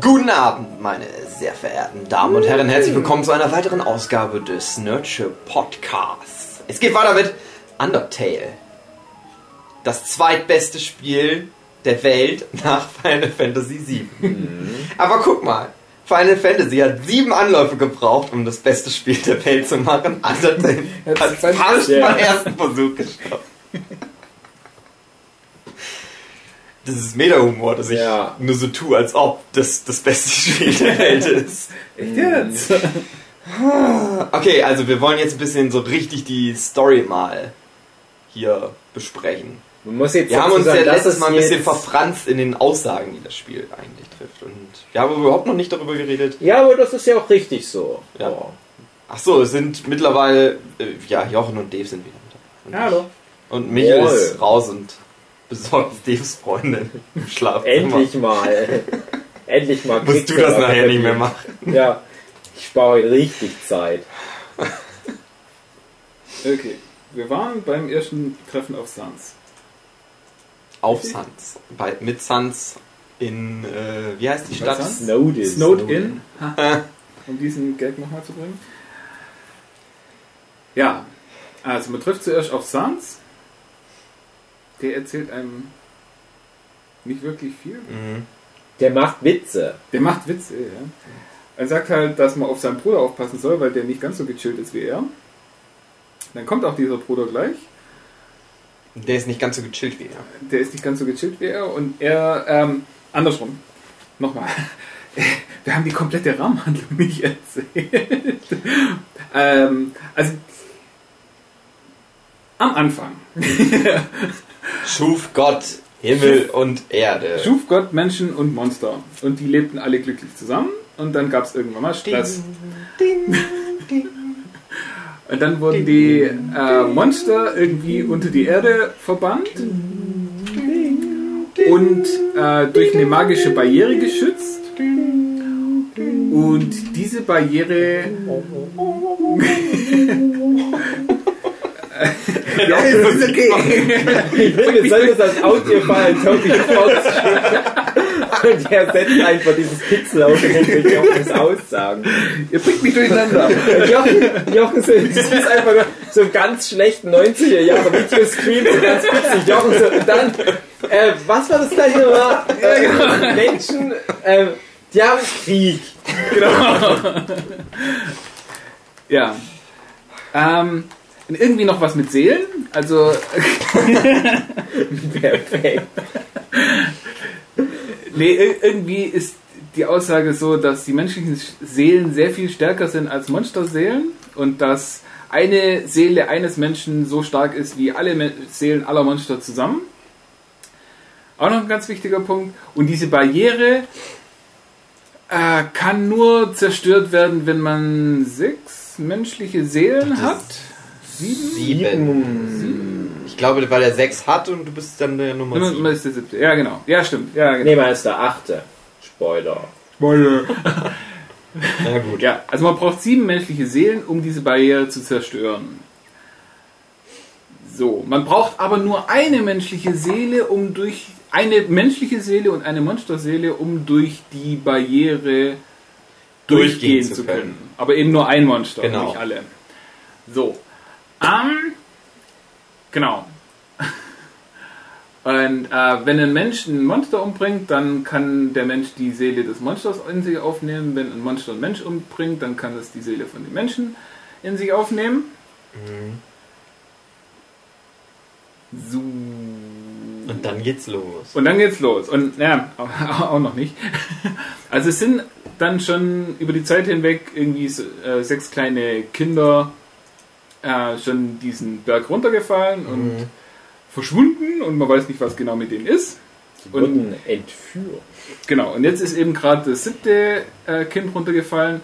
Guten Abend, meine sehr verehrten Damen und Herren. Herzlich willkommen zu einer weiteren Ausgabe des Nurture Podcasts. Es geht weiter mit Undertale. Das zweitbeste Spiel der Welt nach Final Fantasy VII. Aber guck mal, Final Fantasy hat sieben Anläufe gebraucht, um das beste Spiel der Welt zu machen. Undertale hat fast ersten- beim ersten Versuch geschafft. Das ist Meta-Humor, dass ich Ja. nur so tue, als ob das das beste Spiel der Welt ist. Echt jetzt? Okay, also wir wollen jetzt ein bisschen so richtig die Story mal hier besprechen. Man muss jetzt Wir haben uns ja sagen, dass letztes es Mal ein bisschen verfranst in den Aussagen, die das Spiel eigentlich trifft. Und wir haben überhaupt noch nicht darüber geredet. Ja, aber das ist ja auch richtig so. Ja. Oh. Ach so, es sind mittlerweile, äh, ja, Jochen und Dave sind wieder mit dabei. Hallo. Und Michael ist raus und besorgt Daves Freundin im Schlafzimmer. Endlich mal. Endlich mal. Musst du das nachher nicht mehr machen. Ja. Ich spare heute richtig Zeit. Okay, wir waren beim ersten Treffen auf Sans. Auf Sans. Bei, mit Sans in, äh, wie heißt die Stadt? Sans? Snowden. Snowed In, um diesen Gag nochmal zu bringen. Ja, also man trifft zuerst auf Sans. Der erzählt einem nicht wirklich viel. Mhm. Der macht Witze. Der macht Witze, ja. Er sagt halt, dass man auf seinen Bruder aufpassen soll, weil der nicht ganz so gechillt ist wie er. Dann kommt auch dieser Bruder gleich. Der ist nicht ganz so gechillt wie er. Der ist nicht ganz so gechillt wie er und er, ähm, andersrum. Nochmal. Wir haben die komplette Rahmenhandlung nicht erzählt. ähm, also, am Anfang Schuf Gott Himmel und Erde. schuf Gott Menschen und Monster und die lebten alle glücklich zusammen und dann gab es irgendwann mal Stress. Ding, ding. Und dann wurden die äh, Monster irgendwie unter die Erde verbannt und äh, durch eine magische Barriere geschützt. Und diese Barriere. ja, es ist okay. Ich finde, wir sollten das als Audiofile Toby Fox Und er setzt einfach dieses Pixel auf mit Jochens Aussagen. Ihr bringt mich durcheinander. Jochen, Jochen so, das ist einfach nur so einen ganz schlechten 90er Jahre Videostream, so ganz witzig. Jochen so, und dann, äh, was war das gleich nochmal? Äh, Menschen, äh, die haben Krieg. Ja. Ähm, und irgendwie noch was mit Seelen. Also, Perfekt. nee, ir- irgendwie ist die Aussage so, dass die menschlichen Seelen sehr viel stärker sind als Monsterseelen und dass eine Seele eines Menschen so stark ist wie alle Me Seelen aller Monster zusammen. Auch noch ein ganz wichtiger Punkt. Und diese Barriere äh, kann nur zerstört werden, wenn man sechs menschliche Seelen Das hat. Sieben. Sieben. Ich glaube, weil er sechs hat und du bist dann der Nummer sieben. ist der siebte. Ja, genau. Ja, stimmt. Ja, genau. Nee, man ist der achte. Spoiler. Ja gut. Ja, also man braucht sieben menschliche Seelen, um diese Barriere zu zerstören. So, man braucht aber nur eine menschliche Seele, um durch eine menschliche Seele und eine Monsterseele, um durch die Barriere Durchgehen durchgehen zu zu können. können. Aber eben nur ein Monster, Genau. nicht alle. So. Ähm, genau. Und äh, wenn ein Mensch ein Monster umbringt, dann kann der Mensch die Seele des Monsters in sich aufnehmen. Wenn ein Monster einen Mensch umbringt, dann kann es die Seele von dem Menschen in sich aufnehmen. So. Und dann geht's los. Und dann geht's los. Und ja, auch noch nicht. Also es sind dann schon über die Zeit hinweg irgendwie so, äh, sechs kleine Kinder äh, schon diesen Berg runtergefallen und verschwunden und man weiß nicht, was genau mit denen ist. Und- wurden entführt. Genau, und jetzt ist eben gerade das siebte äh, Kind runtergefallen.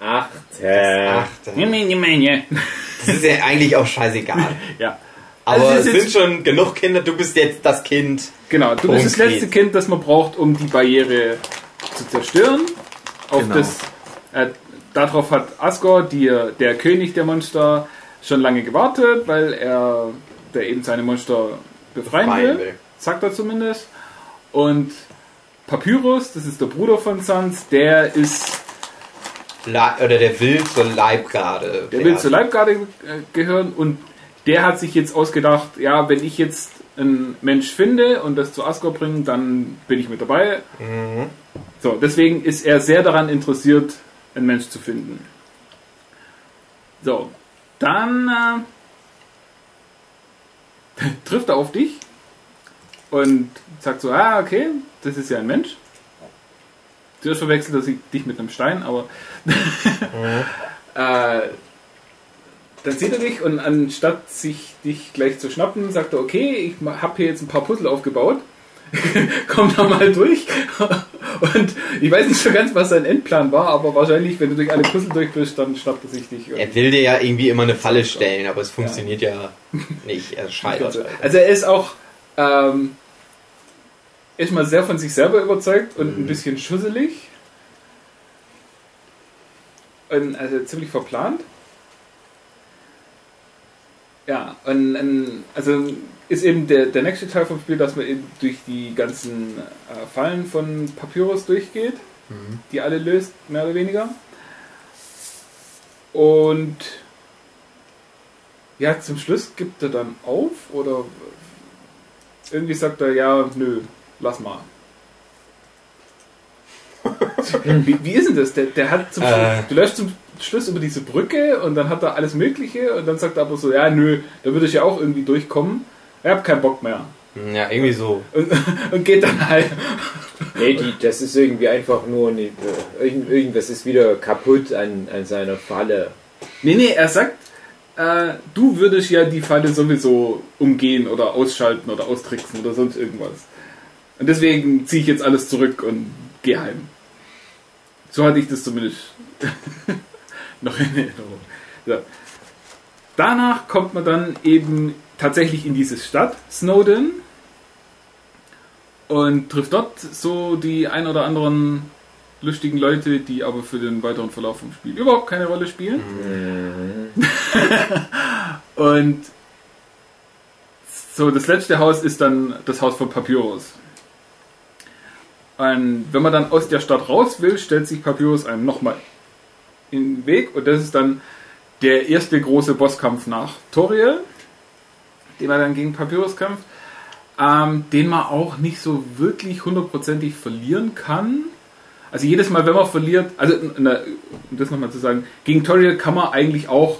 Achte. Ach, das ist ja eigentlich auch scheißegal. Ja. Aber Also es sind schon genug Kinder, du bist jetzt das Kind. Genau, du bist das letzte? Kind, das man braucht, um die Barriere zu zerstören. Auf Genau. das, äh, darauf hat Asgore, die, der König der Monster, schon lange gewartet, weil er der eben seine Monster befreien will. will. Sagt er zumindest. Und Papyrus, das ist der Bruder von Sans, der ist, Le oder der will zur Leibgarde. der will zur Leibgarde äh, gehören und der hat sich jetzt ausgedacht, ja, wenn ich jetzt einen Mensch finde und das zu Asgard bringe, dann bin ich mit dabei. Mhm. So, deswegen ist er sehr daran interessiert, einen Mensch zu finden. So, dann äh, trifft er auf dich und sagt so, ah, okay, das ist ja ein Mensch. Zuerst verwechselt er sich- dich mit einem Stein, aber äh, dann sieht er dich und anstatt sich dich gleich zu schnappen, sagt er, okay, ich habe hier jetzt ein paar Puzzle aufgebaut. Komm da mal durch. Und ich weiß nicht so ganz, was sein Endplan war, aber wahrscheinlich, wenn du durch alle Puzzle durch bist, dann schnappt er sich dich. Er will dir ja irgendwie immer eine Falle stellen, aber es funktioniert ja, nicht. Er scheitert. halt. Also er ist auch ähm, erstmal sehr von sich selber überzeugt und ein bisschen schusselig. Und also ziemlich verplant. Ja, und, und also ist eben der, der nächste Teil vom Spiel, dass man eben durch die ganzen äh, Fallen von Papyrus durchgeht, die alle löst, mehr oder weniger. Und ja, zum Schluss gibt er dann auf oder irgendwie sagt er, ja, nö, lass mal. wie, wie ist denn das? Der, der hat zum Äh. Schluss, du läufst zum Schluss über diese Brücke und dann hat er alles Mögliche und dann sagt er aber so, ja, nö, da würde ich ja auch irgendwie durchkommen. Ich hab keinen Bock mehr. Ja, irgendwie so. Und, und geht dann halt. Nee, die, das ist irgendwie einfach nur eine, irgend, irgendwas ist wieder kaputt an, an seiner Falle. Nee, nee, er sagt, äh, du würdest ja die Falle sowieso umgehen oder ausschalten oder austricksen oder sonst irgendwas. Und deswegen ziehe ich jetzt alles zurück und gehe heim. So hatte ich das zumindest noch in Erinnerung. So. Danach kommt man dann eben tatsächlich in diese Stadt, Snowden, und trifft dort so die ein oder anderen lustigen Leute, die aber für den weiteren Verlauf vom Spiel überhaupt keine Rolle spielen. Und so, das letzte Haus ist dann das Haus von Papyrus. Und wenn man dann aus der Stadt raus will, stellt sich Papyrus einem nochmal in den Weg. Und das ist dann der erste große Bosskampf nach Toriel, den man dann gegen Papyrus kämpft, ähm, den man auch nicht so wirklich hundertprozentig verlieren kann. Also jedes Mal, wenn man verliert, also na, um das nochmal zu sagen, gegen Toriel kann man eigentlich auch,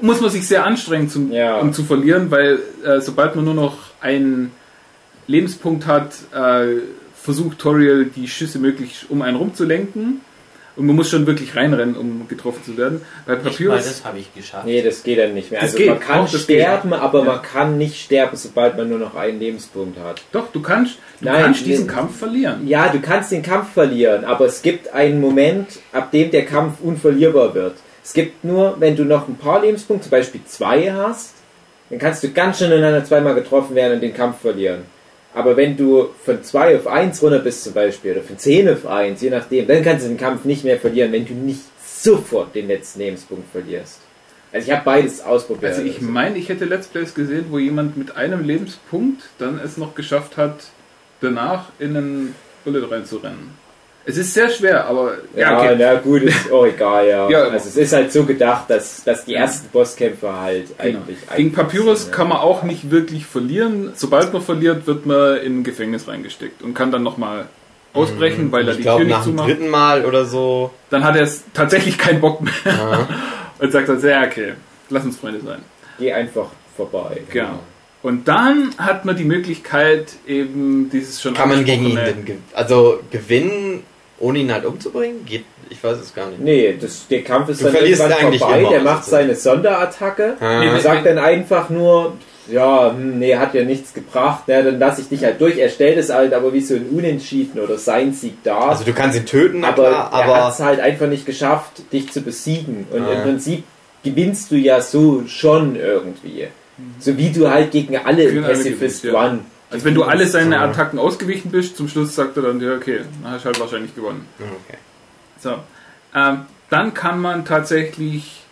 muss man sich sehr anstrengen, zum, Ja. um zu verlieren, weil äh, sobald man nur noch einen Lebenspunkt hat, äh, versucht Toriel die Schüsse möglichst um einen rumzulenken. Und man muss schon wirklich reinrennen, um getroffen zu werden. Bei Nicht mal Papyrus, das habe ich geschafft. Nee, das geht dann nicht mehr. Das Also geht, man kann geht. sterben, aber Ja. man kann nicht sterben, sobald man nur noch einen Lebenspunkt hat. doch, du kannst, du Nein, kannst diesen nee. Kampf verlieren. Ja, du kannst den Kampf verlieren, aber es gibt einen Moment, ab dem der Kampf unverlierbar wird. Es gibt nur, wenn du noch ein paar Lebenspunkte, zum Beispiel zwei hast, dann kannst du ganz schnell ineinander zweimal getroffen werden und den Kampf verlieren. Aber wenn du von 2 auf 1 runter bist zum Beispiel, oder von 10 auf 1, je nachdem, dann kannst du den Kampf nicht mehr verlieren, wenn du nicht sofort den letzten Lebenspunkt verlierst. Also ich habe beides ausprobiert. Also ich meine, ich hätte Let's Plays gesehen, wo jemand mit einem Lebenspunkt dann es noch geschafft hat, danach in einen Bullet reinzurennen. Es ist sehr schwer, aber Ja, okay. na gut, ist auch egal, ja. Ja, also es ist halt so gedacht, dass, dass die ersten Bosskämpfe halt Genau. eigentlich... Gegen Papyrus sind, kann man auch nicht wirklich verlieren. Sobald man verliert, wird man in ein Gefängnis reingesteckt und kann dann nochmal ausbrechen, weil er Ich die glaube, Tür nicht nach dem zumacht. dritten Mal oder so. Dann hat er es tatsächlich keinen Bock mehr Ja. und sagt dann, ja, okay, lass uns Freunde sein. Geh einfach vorbei. Genau. Und dann hat man die Möglichkeit, eben dieses schon Kann man gegen ihn also gewinnen, ohne ihn halt umzubringen? Geht, ich weiß es gar nicht. Nee, das, der Kampf ist Du dann verlierst irgendwann eigentlich vorbei, immer, der macht seine Sonderattacke Ah. und sagt dann einfach nur, ja, hm, nee, hat ja nichts gebracht, ja, dann lasse ich dich halt durch. Er stellt es halt aber wie so ein Unentschieden oder sein Sieg dar. Also du kannst ihn töten, aber klar, er hat aber es halt einfach nicht geschafft, dich zu besiegen. Und Ah. im Prinzip gewinnst du ja so schon irgendwie. So wie du halt gegen alle Pacifist. One. Also wenn du alle seine Ja. Attacken ausgewichen bist, zum Schluss sagt er dann, ja okay, dann hast du halt wahrscheinlich gewonnen. okay. So. Ähm, dann kann man tatsächlich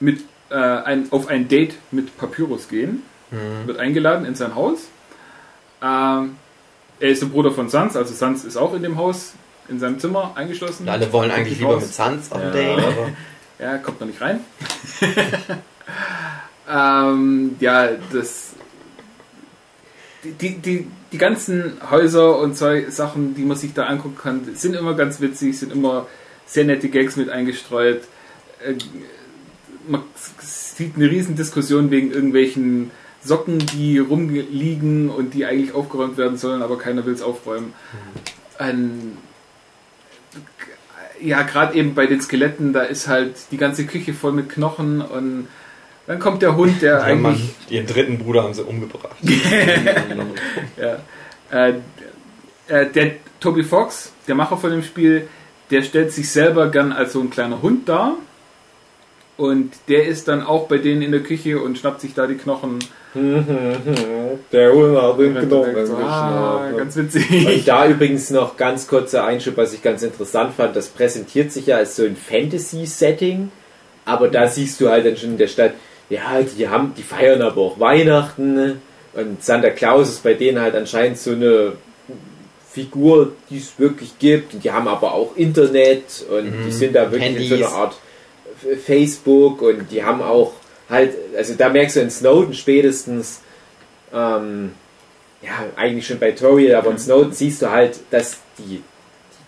mit, äh, ein, auf ein Date mit Papyrus gehen. Mhm. Wird eingeladen in sein Haus. Ähm, er ist der Bruder von Sans, also Sans ist auch in dem Haus, in seinem Zimmer eingeschlossen. Und alle wollen eigentlich lieber mit Sans auf Ja. ein Date, aber Ja, kommt noch nicht rein. ähm, ja, das. Die, die, die, ganzen Häuser und so Sachen, die man sich da angucken kann, sind immer ganz witzig, sind immer sehr nette Gags mit eingestreut. Äh, man sieht eine riesen Diskussion wegen irgendwelchen Socken, die rumliegen und die eigentlich aufgeräumt werden sollen, aber keiner will es aufräumen. Ein, ja, gerade eben bei den Skeletten, da ist halt die ganze Küche voll mit Knochen und dann kommt der Hund, der ja, Mann, eigentlich. ihren dritten Bruder haben sie umgebracht. Ja, äh, äh, der Toby Fox, der Macher von dem Spiel, der stellt sich selber gern als so ein kleiner Hund dar. Und der ist dann auch bei denen in der Küche und schnappt sich da die Knochen. Der Hund hat den Knochen so, ah, geschnappt. ganz Und witzig. da übrigens noch ganz kurzer Einschub, was ich ganz interessant fand, das präsentiert sich ja als so ein Fantasy-Setting, aber da siehst du halt dann schon in der Stadt, ja, die haben, die feiern aber auch Weihnachten ne? und Santa Claus ist bei denen halt anscheinend so eine Figur, die es wirklich gibt und die haben aber auch Internet und die sind da wirklich in so Handys. einer Art Facebook und die haben auch halt, also da merkst du in Snowden spätestens, ähm, ja, eigentlich schon bei Toriel, aber in Snowden siehst du halt, dass die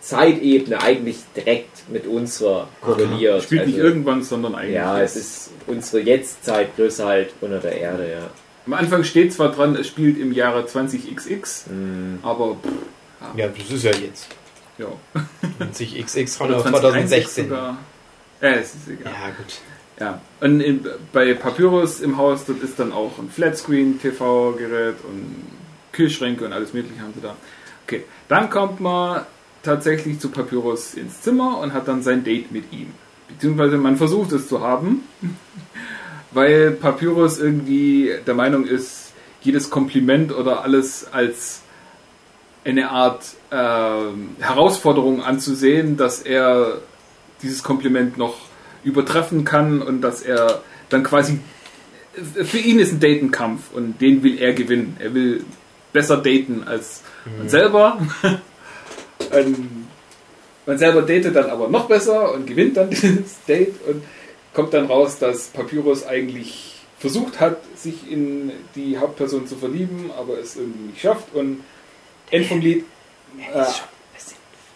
Zeitebene eigentlich direkt mit unserer korreliert. Spielt nicht Also, irgendwann, sondern eigentlich. Ja, es ist unsere Jetztzeit größer halt unter der Erde, ja. Am Anfang steht zwar dran, es spielt im Jahre 20xx, Mhm. aber pff, Ja, das ist ja jetzt. ja. 20XX von Oder 2016. sogar. Ja, es ist egal. Ja, gut. Ja, und in, bei Papyrus im Haus, dort ist dann auch ein Flatscreen, TV-Gerät und Kühlschränke und alles mögliche haben sie da. Okay, dann kommt man tatsächlich zu Papyrus ins Zimmer und hat dann sein Date mit ihm. Beziehungsweise man versucht es zu haben, weil Papyrus irgendwie der Meinung ist, jedes Kompliment oder alles als eine Art ähm, Herausforderung anzusehen, dass er dieses Kompliment noch übertreffen kann und dass er dann quasi für ihn ist ein Date ein Kampf und den will er gewinnen. Er will besser daten als man selber. und man selber datet dann aber noch besser und gewinnt dann dieses Date und kommt dann raus, dass Papyrus eigentlich versucht hat, sich in die Hauptperson zu verlieben, aber es irgendwie nicht schafft und End vom Lied. Äh,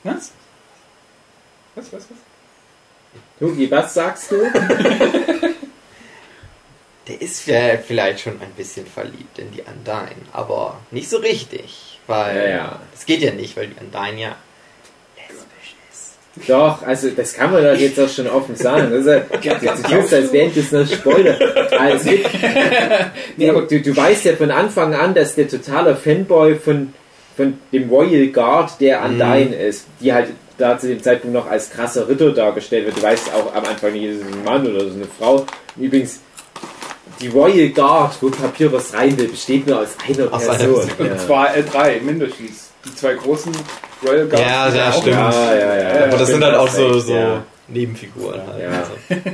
was? Was, was, was? Hugi, was sagst du? Der ist ja vielleicht schon ein bisschen verliebt in die Undyne, aber nicht so richtig, weil Ja, ja. es geht ja nicht, weil die Undyne ja lesbisch ist. Doch, also das kann man doch jetzt auch schon offen sagen. Das ist ja, du tust, als wären das noch Spoiler. Also, gibt, nee, aber du, du weißt ja von Anfang an, dass der totaler Fanboy von, von dem Royal Guard der Undyne ist, die halt da zu dem Zeitpunkt noch als krasser Ritter dargestellt wird. Du weißt auch am Anfang nicht, ist es ein Mann oder ist es eine Frau. Übrigens, die Royal Guard, wo Papyrus rein will, besteht nur aus einer Aus einer Person. Und Ja. zwar L3 mindestens. Die zwei großen Royal Guards. Ja, ja, stimmt. Ja, ja, ja. aber das sind halt auch so, so ja. Nebenfiguren halt. Ja. Also.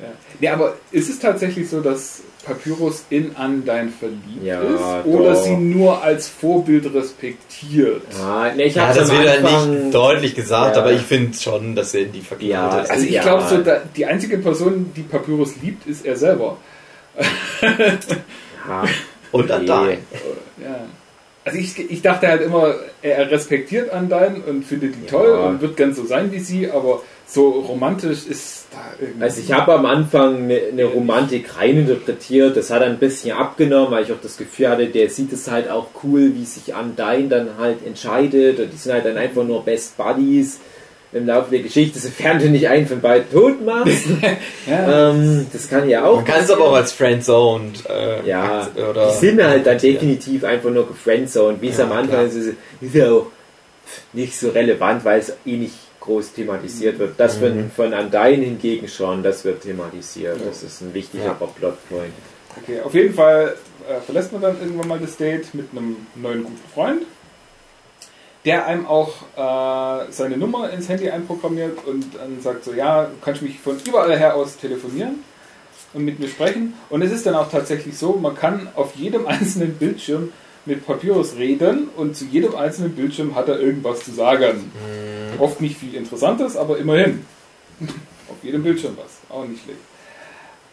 Ja. Nee, aber ist es tatsächlich so, dass Papyrus in Undyne verliebt Ja, ist? Oder doch. sie nur als Vorbild respektiert? Ah, ne, ich Ja, das wird ja Anfang, nicht deutlich gesagt, Ja. aber ich finde schon, dass er in die verknallt Ja, ist. Also ich Ja. glaube, so, die einzige Person, die Papyrus liebt, ist er selber. Ja, Und. Undyne. Ja. Also ich, ich dachte halt immer, er respektiert Undyne und findet die Ja. toll und wird gern so sein wie sie, aber so romantisch ist da irgendwie... Also ich habe am Anfang eine, eine Romantik reininterpretiert, das hat ein bisschen abgenommen, weil ich auch das Gefühl hatte, der sieht es halt auch cool, wie sich Undyne dann halt entscheidet und die sind halt dann einfach nur Best Buddies im Laufe der Geschichte, sofern du nicht einen von beiden tot machst. ja. ähm, das kann ja auch Man kann es aber auch als Friendzoned äh, Ja, oder die sind halt dann akzeptieren. definitiv einfach nur gefriendzoned, wie es Ja, am Anfang klar. ist, ist ja auch nicht so relevant, weil es eh nicht groß thematisiert wird. Das Mhm. von, von Undyne hingegen schon, das wird thematisiert. Ja. Das ist ein wichtiger Ja. Plotpoint. Okay, auf jeden Fall äh, verlässt man dann irgendwann mal das Date mit einem neuen guten Freund, der einem auch äh, seine Nummer ins Handy einprogrammiert und dann sagt so, ja, du kannst mich von überall her aus telefonieren und mit mir sprechen. Und es ist dann auch tatsächlich so, man kann auf jedem einzelnen Bildschirm mit Papyrus reden und zu jedem einzelnen Bildschirm hat er irgendwas zu sagen. Oft nicht viel Interessantes, aber immerhin. Auf jedem Bildschirm was. Auch nicht schlecht.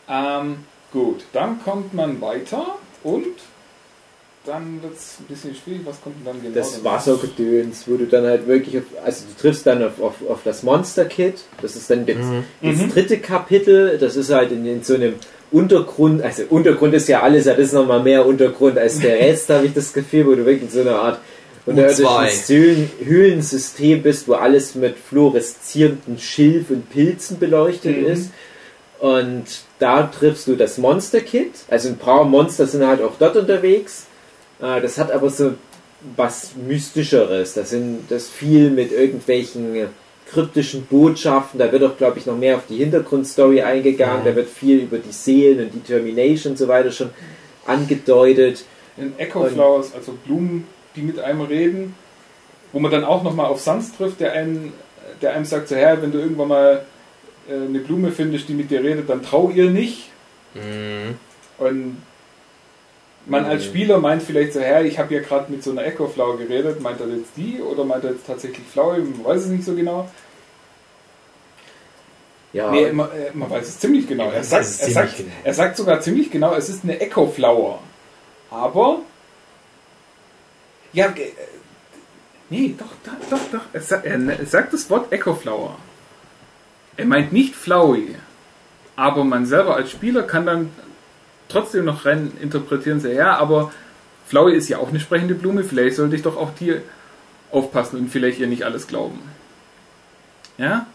Ähm, gut, dann kommt man weiter und dann wird es ein bisschen schwierig. Was kommt denn dann genau? Das? Wassergedöns, wo du dann halt wirklich auf, also du triffst dann auf, auf, auf das Monster Kit, das ist dann das, das Mhm. dritte Kapitel, das ist halt in, in so einem Untergrund, also Untergrund ist ja alles, ja, das ist nochmal mehr Untergrund als der Rest, habe ich das Gefühl, wo du wirklich in so einer Art unterirdischen U2. Höhlen, Höhlensystem bist, wo alles mit fluoreszierenden Schilf und Pilzen beleuchtet Mhm. ist. Und da triffst du das Monster Kit, also ein paar Monster sind halt auch dort unterwegs. Äh, Das hat aber so was Mystischeres. Das sind das viel mit irgendwelchen kryptischen Botschaften. Da wird auch, glaube ich, noch mehr auf die Hintergrundstory eingegangen. Da wird viel über die Seelen und die Termination und so weiter schon angedeutet. In Echo Flowers, also Blumen, die mit einem reden, wo man dann auch nochmal auf Sans trifft, der einem, der einem sagt, so Herr, wenn du irgendwann mal äh, eine Blume findest, die mit dir redet, dann trau ihr nicht. Mhm. Und man als Spieler meint vielleicht so, Herr, ich habe ja gerade mit so einer Echo Flower geredet, meint er jetzt die oder meint er jetzt tatsächlich Flower? Man weiß es nicht so genau. Ja, Nee, man, äh, man weiß es ziemlich genau. Er sagt, er, sagt, genau. er sagt sogar ziemlich genau, es ist eine Echo Flower. Aber. Ja, äh, nee, doch, doch, doch, doch. Er, sa- sagt das Wort Echo Flower. Er meint nicht Flowey. Aber man selber als Spieler kann dann trotzdem noch rein interpretieren, so, ja, aber Flowey ist ja auch eine sprechende Blume, vielleicht sollte ich doch auch die aufpassen und vielleicht ihr nicht alles glauben. Ja?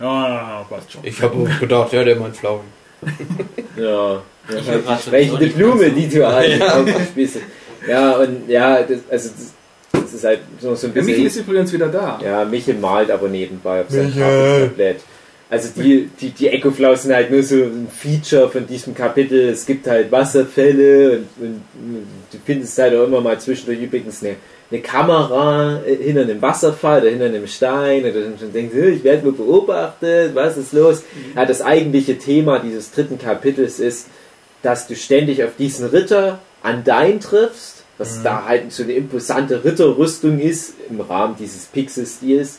Ja, passt schon. Ich habe auch gedacht, ja, der meint Flauen. ja. Ich ja halt sprechende Blume, die du halt aufspielst. Ja, und ja, das, also das, das ist halt so, so ein bisschen. Michael ist übrigens wieder da. Ja, Michel malt aber nebenbei auf seinem Michael. Also die, die, die Ecoflows sind halt nur so ein Feature von diesem Kapitel. Es gibt halt Wasserfälle und, und du findest halt auch immer mal zwischendurch übrigens eine, eine Kamera äh, hinter einem Wasserfall oder hinter einem Stein oder dann denkst, "Äh, ich werde nur beobachtet, was ist los? Ja, das eigentliche Thema dieses dritten Kapitels ist, dass du ständig auf diesen Ritter Andein triffst, was da halt so eine imposante Ritterrüstung ist im Rahmen dieses Pixel-Stils.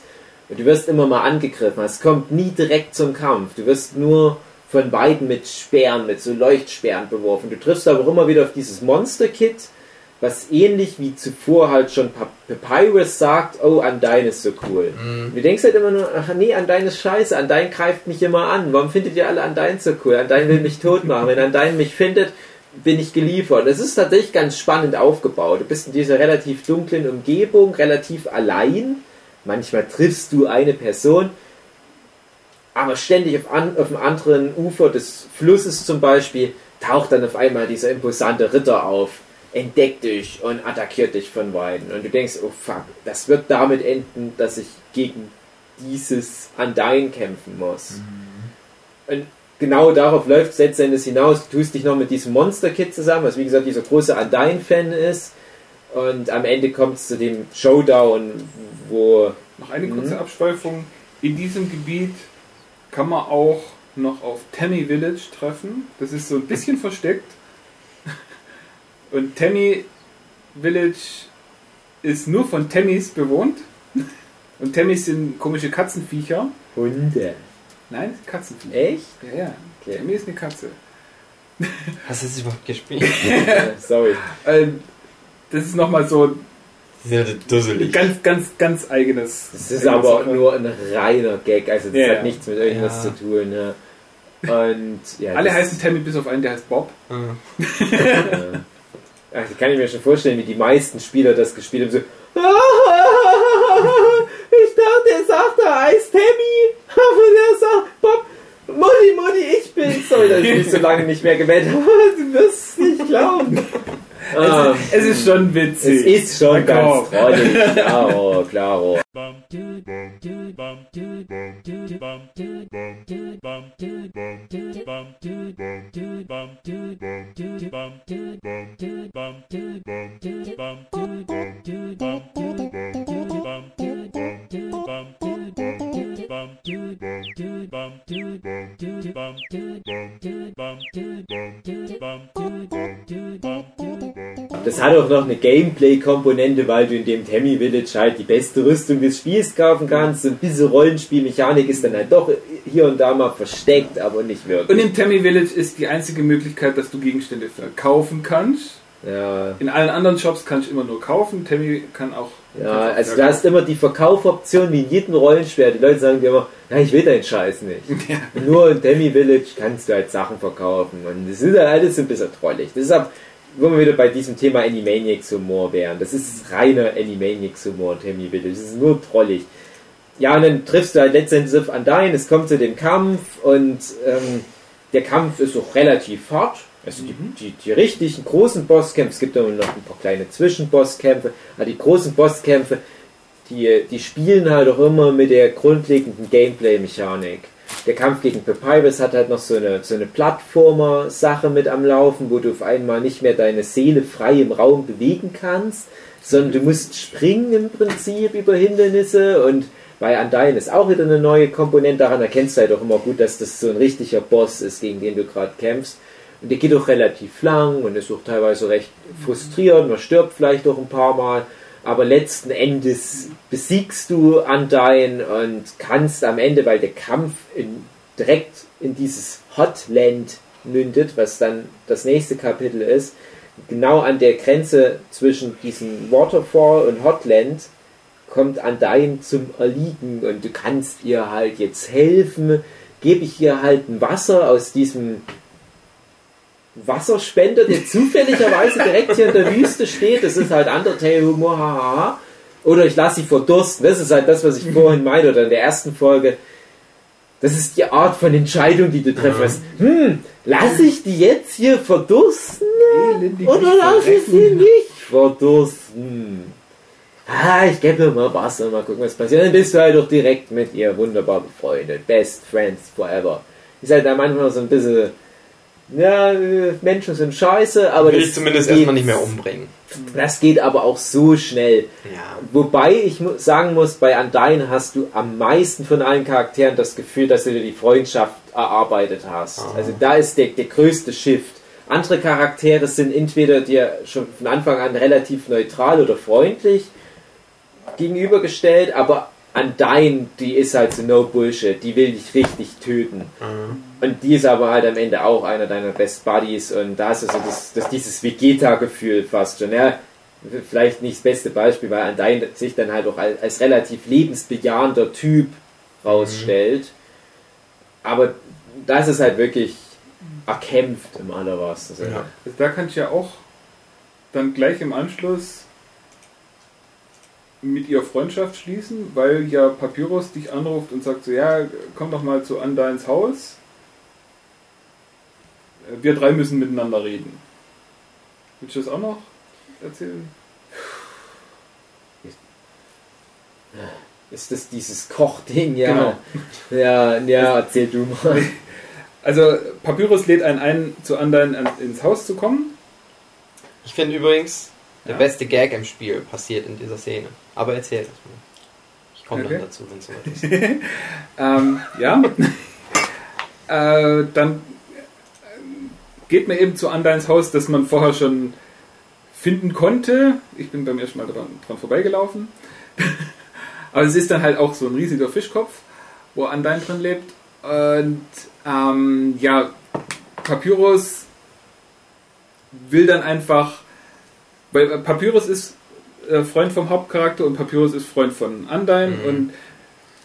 Und du wirst immer mal angegriffen. Es kommt nie direkt zum Kampf. Du wirst nur von Weitem mit Speeren, mit so Leuchtsperren beworfen. Du triffst aber immer wieder auf dieses Monster-Kit, was ähnlich wie zuvor halt schon Pa- Papyrus sagt, oh, Undyne ist so cool. Und du denkst halt immer nur, ach nee, Undyne ist scheiße, Undyne greift mich immer an. Warum findet ihr alle Undyne so cool? Undyne will mich tot machen. Wenn Undyne mich findet, bin ich geliefert. Das ist tatsächlich ganz spannend aufgebaut. Du bist in dieser relativ dunklen Umgebung, relativ allein. Manchmal triffst du eine Person, aber ständig auf, an, auf dem anderen Ufer des Flusses zum Beispiel taucht dann auf einmal dieser imposante Ritter auf, entdeckt dich und attackiert dich von Weitem. Und du denkst, oh fuck, das wird damit enden, dass ich gegen dieses Undyne kämpfen muss. Und genau darauf läuft es letztendlich hinaus. Du tust dich noch mit diesem Monster-Kid zusammen, was wie gesagt dieser große Undyne-Fan ist. Und am Ende kommt es zu dem Showdown, wo Noch eine kurze Mhm. Abschweifung. In diesem Gebiet kann man auch noch auf Tammy Village treffen. Das ist so ein bisschen versteckt. Und Tammy Village ist nur von Tammys bewohnt. Und Tammys sind komische Katzenviecher. Hunde. Nein, Katzenviecher. Echt? Ja, ja. Okay. Tammy ist eine Katze. Hast du das überhaupt gespielt? Sorry. Ähm, das ist nochmal so dusselig. ganz, ganz, ganz eigenes. Das ist aber Sache. nur ein reiner Gag, also das Ja, hat ja. nichts mit irgendwas Ja. zu tun. Ja. Und ja, Alle das, heißen Tammy bis auf einen, der heißt Bob. Ja. Ach, da kann ich mir schon vorstellen, wie die meisten Spieler das gespielt haben. So, ich dachte, er sagt, er heißt Tammy, aber der sagt, Bob, Mutti, Mutti, ich bin's. Sorry, dass ich mich so lange nicht mehr gemeldet habe. Du wirst es nicht glauben. Es, es, ist schon witzig. Es ist schon ganz freudig. Klaro, klaro. Das hat auch noch eine Gameplay-Komponente, weil du in dem Tammy Village halt die beste Rüstung des Spiels kaufen kannst. Und diese Rollenspielmechanik ist dann halt doch hier und da mal versteckt, aber nicht wirklich. Und im Tammy Village ist die einzige Möglichkeit, dass du Gegenstände verkaufen kannst. Ja. In allen anderen Shops kannst du immer nur kaufen. Tammy kann auch ja also du hast immer die Verkaufoption wie in jedem Rollenspiel. Die Leute sagen dir immer, ja, ich will deinen Scheiß nicht. Ja. Nur in Demi Village kannst du halt Sachen verkaufen. Und das ist halt alles ein bisschen trollig. Das ist ab, wo wir wieder bei diesem Thema Animaniacs Humor wären. Das ist reiner Animaniacs Humor, Demi Village. Das ist nur trollig. Ja, und dann triffst du halt letztendlich auf Undyne, es kommt zu dem Kampf und ähm, der Kampf ist auch relativ hart. Also die, die, die richtigen großen Bosskämpfe, es gibt aber noch ein paar kleine Zwischenbosskämpfe, aber die großen Bosskämpfe, die, die spielen halt auch immer mit der grundlegenden Gameplay-Mechanik. Der Kampf gegen Papyrus hat halt noch so eine, so eine Plattformer-Sache mit am Laufen, wo du auf einmal nicht mehr deine Seele frei im Raum bewegen kannst, sondern du musst springen im Prinzip über Hindernisse und bei Undyne ist auch wieder eine neue Komponente, daran erkennst du halt auch immer gut, dass das so ein richtiger Boss ist, gegen den du gerade kämpfst. Und der geht auch relativ lang und ist auch teilweise recht frustrierend, man stirbt vielleicht auch ein paar Mal, aber letzten Endes besiegst du Undyne und kannst am Ende, weil der Kampf in, direkt in dieses Hotland mündet, was dann das nächste Kapitel ist, genau an der Grenze zwischen diesem Waterfall und Hotland kommt Undyne zum Erliegen und du kannst ihr halt jetzt helfen, gebe ich ihr halt ein Wasser aus diesem Wasserspender, der zufälligerweise direkt hier in der Wüste steht. Das ist halt Undertale-Humor, hahaha. Oder ich lasse sie verdursten. Das ist halt das, was ich vorhin meinte, oder in der ersten Folge. Das ist die Art von Entscheidung, die du treffst. Hm, lasse ich die jetzt hier verdursten? Elendig Oder lasse ich sie nicht verdursten? Ah, ich gebe ihr mal Wasser, mal gucken, was passiert. Dann bist du halt auch direkt mit ihr wunderbar befreundet. Best friends forever. Ist halt da manchmal so ein bisschen, ja, Menschen sind scheiße, aber Will das ich zumindest geht- erstmal nicht mehr umbringen. Das geht aber auch so schnell. Ja. Wobei ich sagen muss, bei Undyne hast du am meisten von allen Charakteren das Gefühl, dass du dir die Freundschaft erarbeitet hast. Ah. Also da ist der, der größte Shift. Andere Charaktere sind entweder dir schon von Anfang an relativ neutral oder freundlich gegenübergestellt, aber Undyne, die ist halt so no Bullshit, die will dich richtig töten. Und die ist aber halt am Ende auch einer deiner Best Buddies und da hast du so das, das dieses Vegeta-Gefühl fast schon. Ja, vielleicht nicht das beste Beispiel, weil Undyne sich dann halt auch als, als relativ lebensbejahender Typ rausstellt. Aber das ist halt wirklich erkämpft im allerwahrsten Sinne. Ja. Also da kann ich ja auch dann gleich im Anschluss mit ihr Freundschaft schließen, weil ja Papyrus dich anruft und sagt so, ja, komm doch mal zu Undynes Haus. Äh, Wir drei müssen miteinander reden. Willst du das auch noch erzählen? Ist das dieses Kochding? Ja. Genau. Ja, ja, erzähl du mal. Also Papyrus lädt einen ein, zu Undyne an- ins Haus zu kommen. Ich finde übrigens, der Ja. beste Gag im Spiel passiert in dieser Szene. Aber erzähl das mal. Ich komme Okay. dann dazu, wenn es soweit ist. Ähm, ja. äh, dann geht man eben zu Undynes Haus, das man vorher schon finden konnte. Ich bin beim ersten Mal dran, dran vorbeigelaufen. Aber es ist dann halt auch so ein riesiger Fischkopf, wo Undyne drin lebt. Und ähm, ja, Papyrus will dann einfach, weil Papyrus ist äh, Freund vom Hauptcharakter und Papyrus ist Freund von Undyne Mhm. und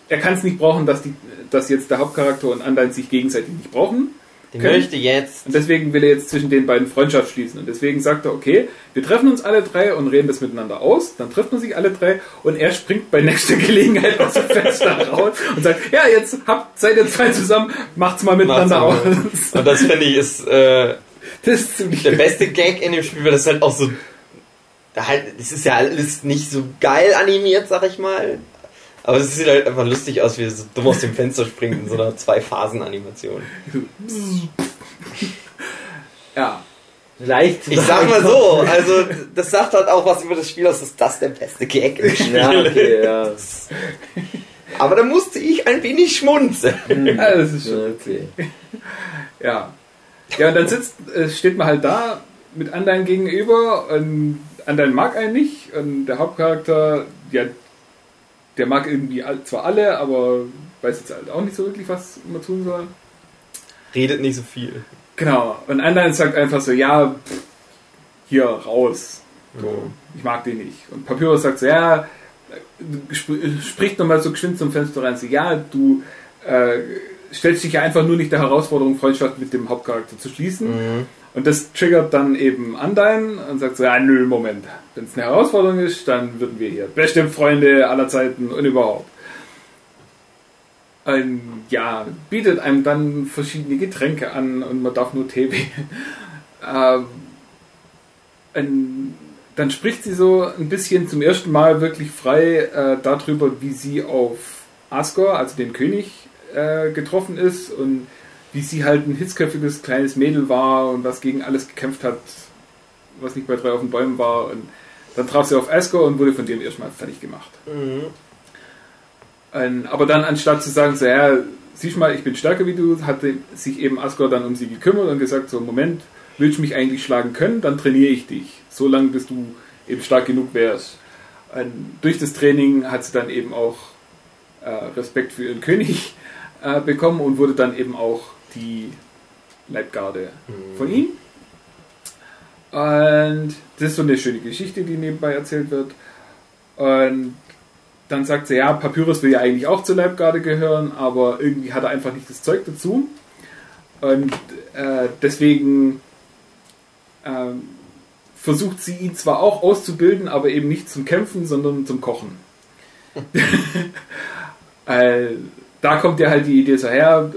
er kann es nicht brauchen, dass, die, dass jetzt der Hauptcharakter und Undyne sich gegenseitig nicht brauchen. Der Können- möchte jetzt. Und deswegen will er jetzt zwischen den beiden Freundschaft schließen. Und deswegen sagt er, okay, wir treffen uns alle drei und reden das miteinander aus. Dann trifft man sich alle drei und er springt bei nächster Gelegenheit aus dem Fenster raus und sagt, ja, jetzt habt, seid ihr zwei zusammen, macht's mal miteinander Macht's mal. aus. Und das finde ich ist äh, Das ist ziemlich der beste Gag in dem Spiel, weil das halt auch so. Halt, es ist ja alles nicht so geil animiert, sag ich mal. Aber es sieht halt einfach lustig aus, wie er so dumm aus dem Fenster springt in so einer Zwei-Phasen-Animation. Ja. Leicht. Ich sag mal so, also das sagt halt auch was über das Spiel aus, dass das der beste Gag im Spiel Ja, okay, ja. Aber da musste ich ein wenig schmunzeln. ja, das ist schon. Okay. Ja. Ja, und dann sitzt, äh, steht man halt da mit Andein gegenüber und Andein mag einen nicht und der Hauptcharakter, ja, der mag irgendwie all- zwar alle, aber weiß jetzt halt auch nicht so wirklich, was man tun soll. Redet nicht so viel. Genau, und Andein sagt einfach so, ja, pff, hier raus, so, ich mag den nicht. Und Papyrus sagt so, ja, sp spricht nochmal so geschwind zum Fenster rein, so, ja, du äh, stellst dich ja einfach nur nicht der Herausforderung, Freundschaft mit dem Hauptcharakter zu schließen. Mhm. Und das triggert dann eben Andein und sagt so, ja, nö, Moment. Wenn es eine Herausforderung ist, dann würden wir hier beste Freunde aller Zeiten und überhaupt. Und ja, bietet einem dann verschiedene Getränke an und man darf nur Tee wählen. Ähm, und dann spricht sie so ein bisschen zum ersten Mal wirklich frei äh, darüber, wie sie auf Asgore, also den König, äh, getroffen ist und wie sie halt ein hitzköpfiges kleines Mädel war und was gegen alles gekämpft hat, was nicht bei drei auf den Bäumen war. Und dann traf sie auf Asgore und wurde von dem erstmal fertig gemacht. Mhm. Ähm, aber dann anstatt zu sagen, so, ja, siehst mal, ich bin stärker wie du, hat sich eben Asgore dann um sie gekümmert und gesagt, so, Moment, willst du mich eigentlich schlagen können, dann trainiere ich dich. So lange, bis du eben stark genug wärst. Und durch das Training hat sie dann eben auch äh, Respekt für ihren König äh, bekommen und wurde dann eben auch die Leibgarde von ihm. Und das ist so eine schöne Geschichte, die nebenbei erzählt wird. Und dann sagt sie, ja, Papyrus will ja eigentlich auch zur Leibgarde gehören, aber irgendwie hat er einfach nicht das Zeug dazu. Und äh, deswegen ähm, versucht sie ihn zwar auch auszubilden, aber eben nicht zum Kämpfen, sondern zum Kochen. äh, da kommt ja halt die Idee so her,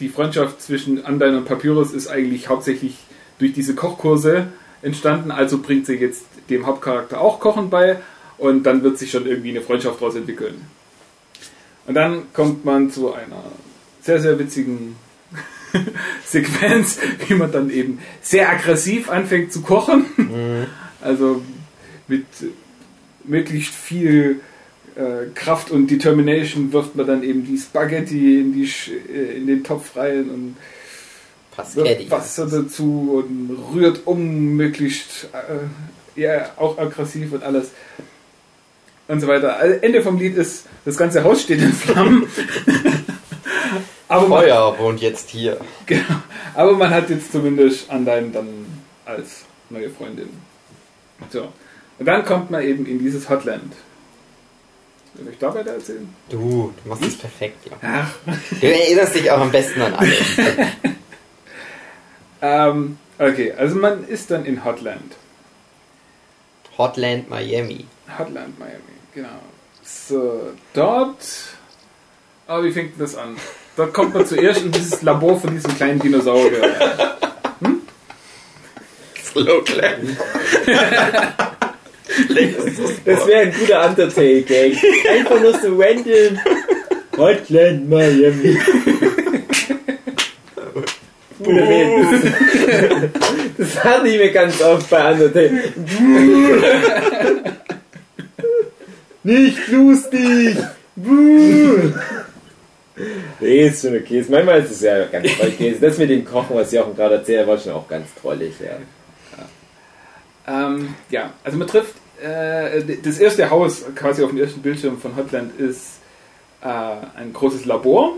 die Freundschaft zwischen Andein und Papyrus ist eigentlich hauptsächlich durch diese Kochkurse entstanden, also bringt sie jetzt dem Hauptcharakter auch Kochen bei und dann wird sich schon irgendwie eine Freundschaft daraus entwickeln. Und dann kommt man zu einer sehr, sehr witzigen Sequenz, wie man dann eben sehr aggressiv anfängt zu kochen. Also mit möglichst viel Kraft und Determination wirft man dann eben die Spaghetti in, die, äh, in den Topf rein und wirft Wasser dazu und rührt um, möglichst äh, ja, auch aggressiv und alles. Und so weiter. Also Ende vom Lied ist, das ganze Haus steht in Flammen. aber, man, Feuer wohnt jetzt hier. genau, aber man hat jetzt zumindest Andein dann als neue Freundin. So. Und dann kommt man eben in dieses Hotland. Soll ich da weiter erzählen? Du, du machst das perfekt, ja. Ach. Du erinnerst dich auch am besten an alles. Ähm, okay, also man ist dann in Hotland. Hotland Miami. Hotland Miami, genau. So, dort. Aber wie fängt denn das an? Dort kommt man zuerst in dieses Labor von diesem kleinen Dinosaurier. Slowclan. Das wäre ein guter Undertale-Gang. Einfach nur so random. Hotland Miami. Guter Witz. Das hatte ich mir ganz oft bei Undertale. Nicht lustig. Nee, ist schon okay. Manchmal ist es ja ganz toll. Das mit dem Kochen, was Jochen gerade erzählt, war schon auch ganz trollig. Ja. Ähm, ja, also man trifft äh, das erste Haus quasi auf dem ersten Bildschirm von Hotland ist äh, ein großes Labor,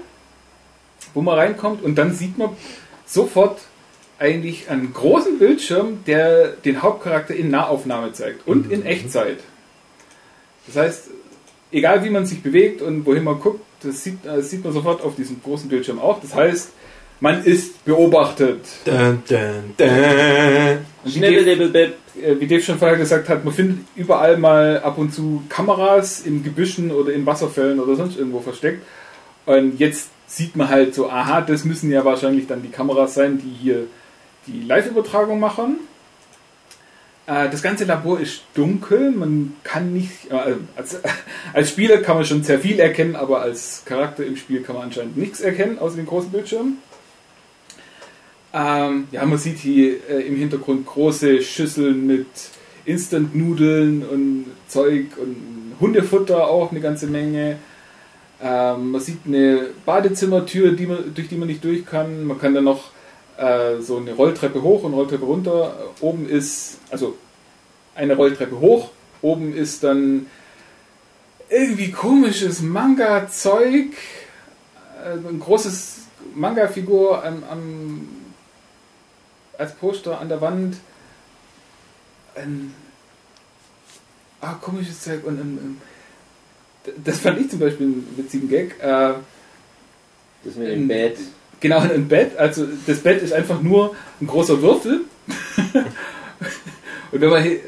wo man reinkommt und dann sieht man sofort eigentlich einen großen Bildschirm, der den Hauptcharakter in Nahaufnahme zeigt und in Echtzeit. Das heißt, egal wie man sich bewegt und wohin man guckt, das sieht, äh, sieht man sofort auf diesem großen Bildschirm auch. Das heißt, man ist beobachtet. Dun, dun, dun. Wie Dave, äh, wie Dave schon vorher gesagt hat, man findet überall mal ab und zu Kameras in Gebüschen oder in Wasserfällen oder sonst irgendwo versteckt. Und jetzt sieht man halt so, aha, das müssen ja wahrscheinlich dann die Kameras sein, die hier die Live-Übertragung machen. Äh, Das ganze Labor ist dunkel, man kann nicht, äh, als, als Spieler kann man schon sehr viel erkennen, aber als Charakter im Spiel kann man anscheinend nichts erkennen, außer den großen Bildschirm. Ähm, ja, man sieht hier äh, im Hintergrund große Schüsseln mit Instant-Nudeln und Zeug und Hundefutter auch eine ganze Menge. Ähm, man sieht eine Badezimmertür, die man, durch die man nicht durch kann. Man kann dann noch äh, so eine Rolltreppe hoch und Rolltreppe runter. Oben ist, also eine Rolltreppe hoch, oben ist dann irgendwie komisches Manga-Zeug, äh, ein großes Manga-Figur am, am, als Poster an der Wand. Ein ah, komisches Zeug und ein, ein, das fand ich zum Beispiel einen witzigen Gag. Äh, Das mit dem Bett. Genau, ein Bett. Also das Bett ist einfach nur ein großer Würfel. und wenn man äh,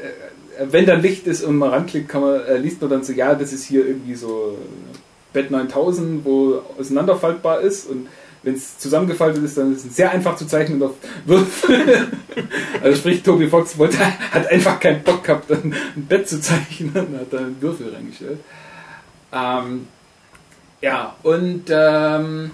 wenn dann Licht ist und man ranklickt, kann man, äh, liest man dann so, ja, das ist hier irgendwie so Bett 9000, wo auseinanderfaltbar ist und wenn es zusammengefaltet ist, dann ist es sehr einfach zu zeichnen auf Würfel. also sprich, Toby Fox wollte, hat einfach keinen Bock gehabt, ein Bett zu zeichnen und hat da einen Würfel reingestellt. Ähm, ja, und ähm,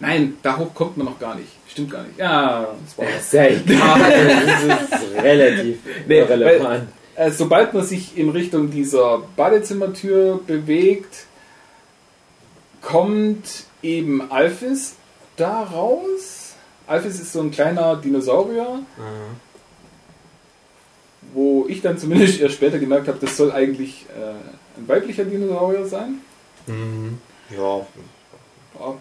nein, da hoch kommt man noch gar nicht. Stimmt gar nicht. Ja, das war Das ist ja egal. Das ist relativ Nee, irrelevant. äh, sobald man sich in Richtung dieser Badezimmertür bewegt, kommt eben Alphys da raus. Alphys ist so ein kleiner Dinosaurier, wo ich dann zumindest erst später gemerkt habe, das soll eigentlich äh, ein weiblicher Dinosaurier sein. Mhm. Ja. Ja.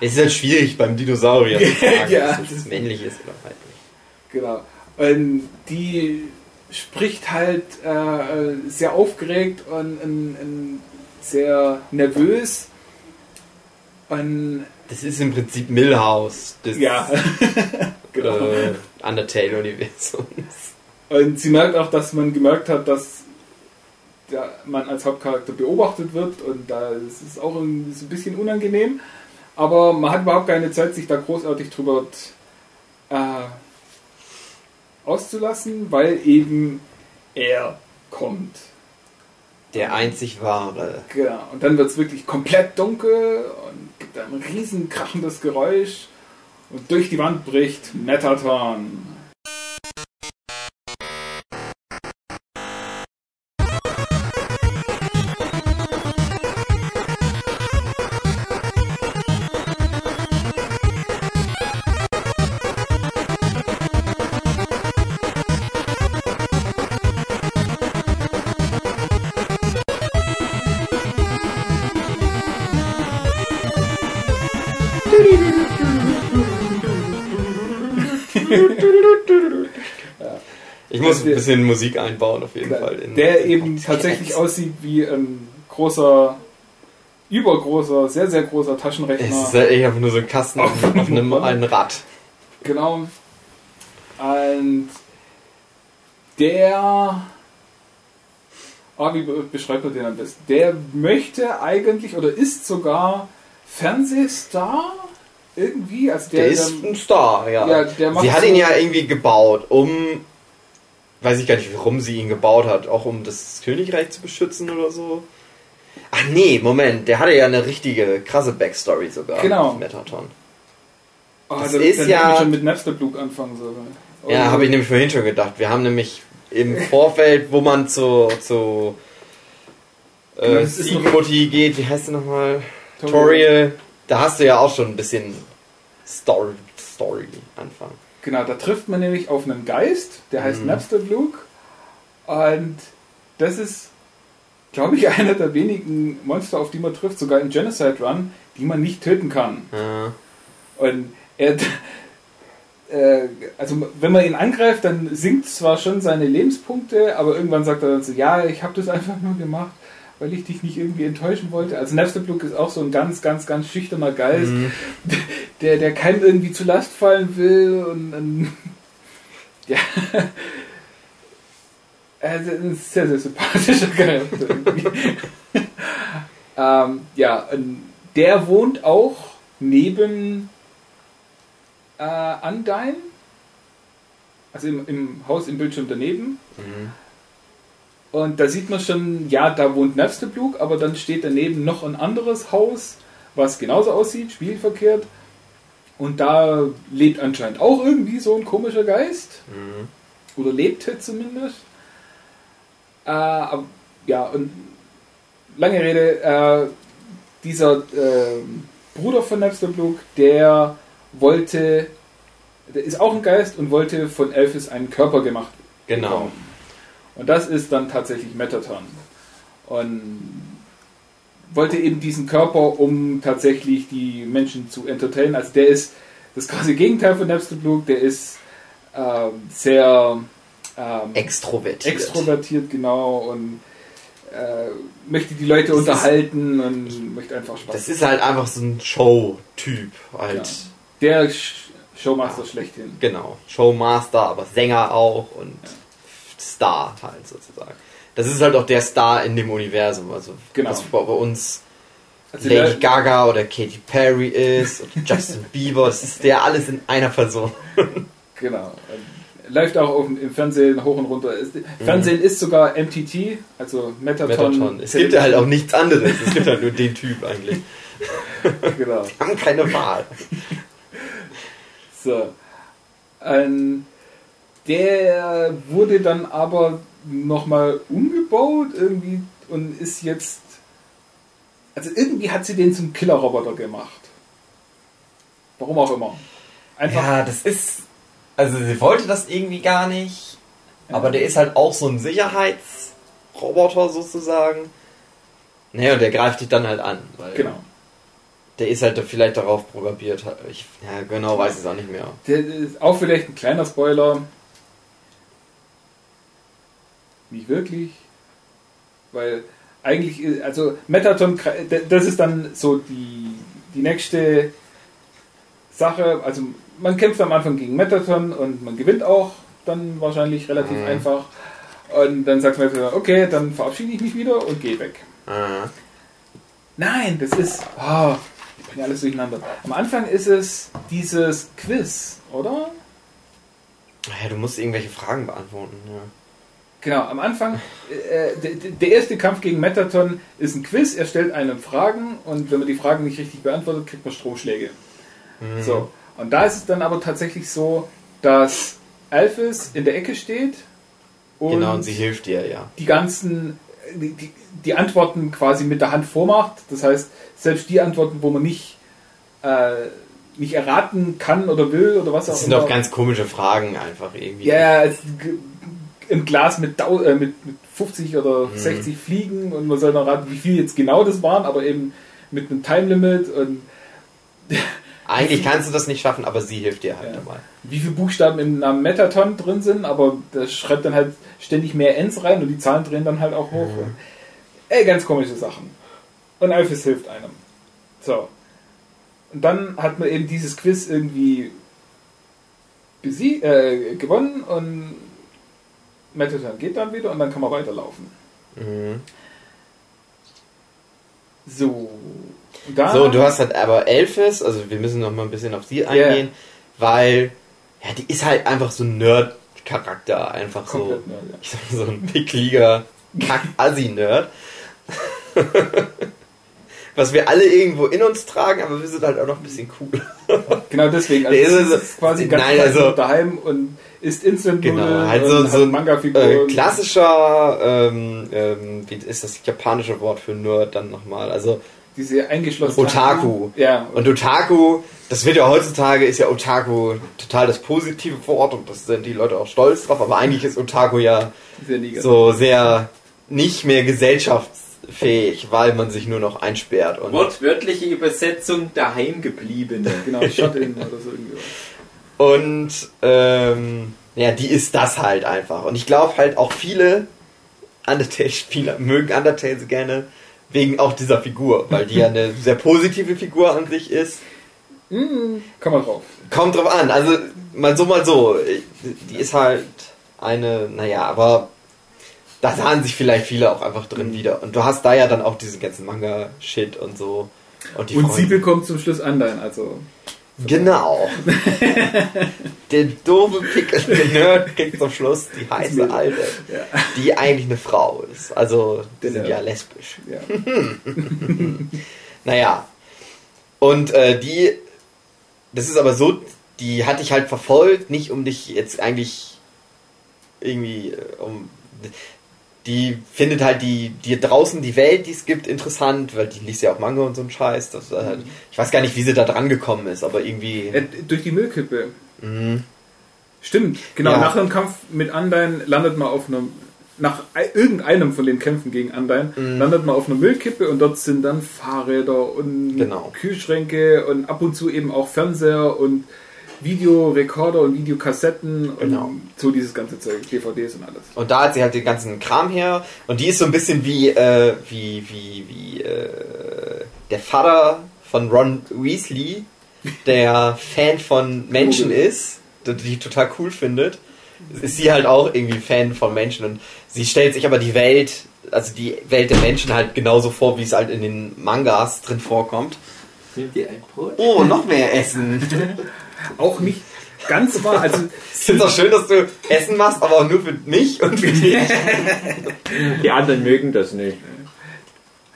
Es ist halt schwierig beim Dinosaurier zu sagen, Ja, ob es das- männlich ist oder weiblich. Genau. Und die spricht halt äh, sehr aufgeregt und, und, und sehr nervös. Und Das ist im Prinzip Millhouse des ja, genau. äh, Undertale-Universums. Und sie merkt auch, dass man gemerkt hat, dass der, man als Hauptcharakter beobachtet wird und da ist es auch irgendwie so ein bisschen unangenehm. Aber man hat überhaupt keine Zeit, sich da großartig drüber äh, auszulassen, weil eben er kommt. Der einzig wahre. Genau. Und dann wird es wirklich komplett dunkel und gibt ein riesen krachendes Geräusch und durch die Wand bricht Metaton. Muss Das ein bisschen Musik einbauen, auf jeden Fall. in- der in eben Podcast. tatsächlich aussieht wie ein großer, übergroßer, sehr, sehr großer Es Taschenrechner. ist halt echt einfach nur so ein Kasten auf, auf einem ein Rad. Genau. Und der. Ah, wie be- beschreibt man den am besten? Der möchte eigentlich oder ist sogar Fernsehstar irgendwie. Also der, Der ist ein Star, ja. Ja, der macht sie hat so- ihn ja irgendwie gebaut, um. Weiß ich gar nicht, warum sie ihn gebaut hat. Auch um das Königreich zu beschützen oder so. Ach nee, Moment, der hatte ja eine richtige krasse Backstory sogar. Genau. Metaton. oh, das dann- ist ja- ich schon mit Napsterblue anfangen sollen. Ja, Und- habe ich nämlich vorhin schon gedacht. Wir haben nämlich im Vorfeld, wo man zu, zu Genau, äh, das ist noch- Mutti geht, wie heißt sie nochmal? Toriel. Da hast du ja auch schon ein bisschen Story, Story Anfang. Genau, da trifft man nämlich auf einen Geist, der heißt Mhm. Napsterblue. Und das ist, glaube ich, einer der wenigen Monster, auf die man trifft, sogar im Genocide Run, die man nicht töten kann. Ja. Und er, äh, also wenn man ihn angreift, dann sinkt zwar schon seine Lebenspunkte, aber irgendwann sagt er dann so, ja, ich habe das einfach nur gemacht, weil ich dich nicht irgendwie enttäuschen wollte. Also Napsterblue ist auch so ein ganz, ganz, ganz schüchterner Geist, Mhm. der, der keinem irgendwie zu Last fallen will und, und ja. Also ein sehr, sehr sympathischer Charakter irgendwie. ähm, ja, der wohnt auch neben äh, Undyne. Also im, im Haus im Bildschirm daneben. Mhm. Und da sieht man schon, ja, da wohnt Napsterblue, aber dann steht daneben noch ein anderes Haus, was genauso aussieht, spiegelverkehrt. Und da lebt anscheinend auch irgendwie so ein komischer Geist. Mhm. Oder lebte zumindest. Äh, aber, ja, und lange Rede, äh, dieser äh, Bruder von Napsterblue, der wollte der ist auch ein Geist und wollte von Elvis einen Körper gemacht Genau. bekommen. Und das ist dann tatsächlich Metaton. Und wollte eben diesen Körper, um tatsächlich die Menschen zu entertainen. Also der ist das quasi Gegenteil von Napster Blue, der ist ähm, sehr ähm, Extrovertiert. extrovertiert, genau, und äh, möchte die Leute unterhalten und möchte einfach Spaß Das ist halt einfach so ein Show-Typ. Halt. Ja. Der Sh Showmaster schlechthin. Genau. Showmaster, aber Sänger auch und Star halt sozusagen. Das ist halt auch der Star in dem Universum. Also Genau. was bei uns Also Lady Gaga oder Katy Perry ist oder Justin Bieber, das ist der alles in einer Person. genau. Läuft auch im Fernsehen hoch und runter. Fernsehen ist sogar MTT, also Metaton. Metaton. Es gibt ja halt auch nichts anderes. Es gibt halt nur den Typ eigentlich. Genau. Wir haben keine Wahl. So. Ähm, der wurde dann aber nochmal umgebaut irgendwie und ist jetzt. Also irgendwie hat sie den zum Killerroboter gemacht. Warum auch immer. Einfach. Ja, das ist. Also sie wollte das irgendwie gar nicht. Aber der ist halt auch so ein Sicherheitsroboter sozusagen. Naja, und der greift dich dann halt an. Weil Genau. Der ist halt vielleicht darauf programmiert. Ich ja, genau weiß es auch nicht mehr. Der ist auch vielleicht ein kleiner Spoiler. Nicht wirklich. Weil eigentlich, also Metaton, das ist dann so die, die nächste Sache. Also man kämpft am Anfang gegen Metaton und man gewinnt auch dann wahrscheinlich relativ Mhm. einfach. Und dann sagt Metaton, okay, dann verabschiede ich mich wieder und gehe weg. Ah. Nein, das ist. Oh, ich bringe alles durcheinander. Am Anfang ist es dieses Quiz, oder? Ja, du musst irgendwelche Fragen beantworten. Ja. Genau, am Anfang, äh, der, der erste Kampf gegen Metaton ist ein Quiz. Er stellt einem Fragen und wenn man die Fragen nicht richtig beantwortet, kriegt man Stromschläge. Mhm. So, und da ist es dann aber tatsächlich so, dass Alphys in der Ecke steht und, Genau, und sie hilft dir, ja. die ganzen, die, die, die Antworten quasi mit der Hand vormacht. Das heißt, selbst die Antworten, wo man nicht, äh, nicht erraten kann oder will oder was auch Das sind immer. doch ganz komische Fragen einfach irgendwie. Ja, g- im Glas mit, äh, mit, mit 50 oder Mhm. 60 Fliegen und man soll noch raten, wie viel jetzt genau das waren, aber eben mit einem Time Limit und Eigentlich kannst du das nicht schaffen, aber sie hilft dir halt Ja. dabei. wie viele Buchstaben im Namen Metaton drin sind, aber das schreibt dann halt ständig mehr Ns rein und die Zahlen drehen dann halt auch hoch. Mhm. Ey, ganz komische Sachen. Und Alphys hilft einem. So. Und dann hat man eben dieses Quiz irgendwie äh, gewonnen und Metaton geht dann wieder und dann kann man weiterlaufen. Mhm. So. Da, So, du hast halt aber Elfis, also wir müssen noch mal ein bisschen auf sie eingehen, weil ja, die ist halt einfach so ein Nerd-Charakter, einfach so, komplett neu, ja. ich sag mal, so ein pickliger Kack-Assi-Nerd. Was wir alle irgendwo in uns tragen, aber wir sind halt auch noch ein bisschen cool. Genau deswegen. Also Der ist quasi ganz Nein, also- daheim und isst instant Genau, Nudeln halt so, so ein Manga-Figuren. äh, klassischer, ähm, ähm, wie ist das japanische Wort für Nerd dann nochmal? Also Diese eingeschlossene Otaku. Ja. Und Otaku, das wird ja heutzutage, ist ja Otaku total das positive Wort und das sind die Leute auch stolz drauf, aber eigentlich ist Otaku ja so sehr nicht mehr gesellschaftsfähig, weil man sich nur noch einsperrt. Und Wortwörtliche Übersetzung daheimgebliebene. Genau, Shot-In oder so irgendwie. Und ähm, ja, die ist das halt einfach. Und ich glaube halt auch viele Undertale-Spieler mögen Undertale so gerne wegen auch dieser Figur, weil die ja eine sehr positive Figur an sich ist. Komm mal drauf. Kommt drauf an, also mal so, mal so. Die ist halt eine, naja, aber da sahen sich vielleicht viele auch einfach drin wieder. Und du hast da ja dann auch diesen ganzen Manga-Shit und so. Und die Und Freunde. sie bekommt zum Schluss Anleihen, also. Genau. Der doofe Pickel, der Nerd kriegt zum Schluss die heiße Alte, Ja. die eigentlich eine Frau ist. Also, die Der sind ja lesbisch. ja. Naja. Und äh, die, das ist aber so, die hatte ich halt verfolgt, nicht um dich jetzt eigentlich irgendwie, äh, um, die findet halt die, die draußen die Welt, die es gibt, interessant, weil die liest ja auch Manga und so ein Scheiß. Das, äh, Ich weiß gar nicht, wie sie da dran gekommen ist, aber irgendwie. Äh, durch die Müllkippe. Stimmt, genau. Ja. Nach einem Kampf mit Undyne landet man auf einem, nach ei- irgendeinem von den Kämpfen gegen Undyne, Mhm. landet man auf einer Müllkippe und dort sind dann Fahrräder und Genau. Kühlschränke und ab und zu eben auch Fernseher und Videorekorder und Videokassetten Genau. und so dieses ganze Zeug, DVDs und alles. Und da hat sie halt den ganzen Kram her. Und die ist so ein bisschen wie, äh, wie, wie, wie, äh, der Vater von Ron Weasley, der Fan von Menschen ist, die die total cool findet. Ist sie halt auch irgendwie Fan von Menschen. Und sie stellt sich aber die Welt, also die Welt der Menschen halt genauso vor, wie es halt in den Mangas drin vorkommt. Nehmt ihr ein Brot? Oh, noch mehr Essen. Auch nicht ganz wahr, also Ich finde es auch schön, dass du Essen machst, aber auch nur für mich und für dich. Die anderen mögen das nicht.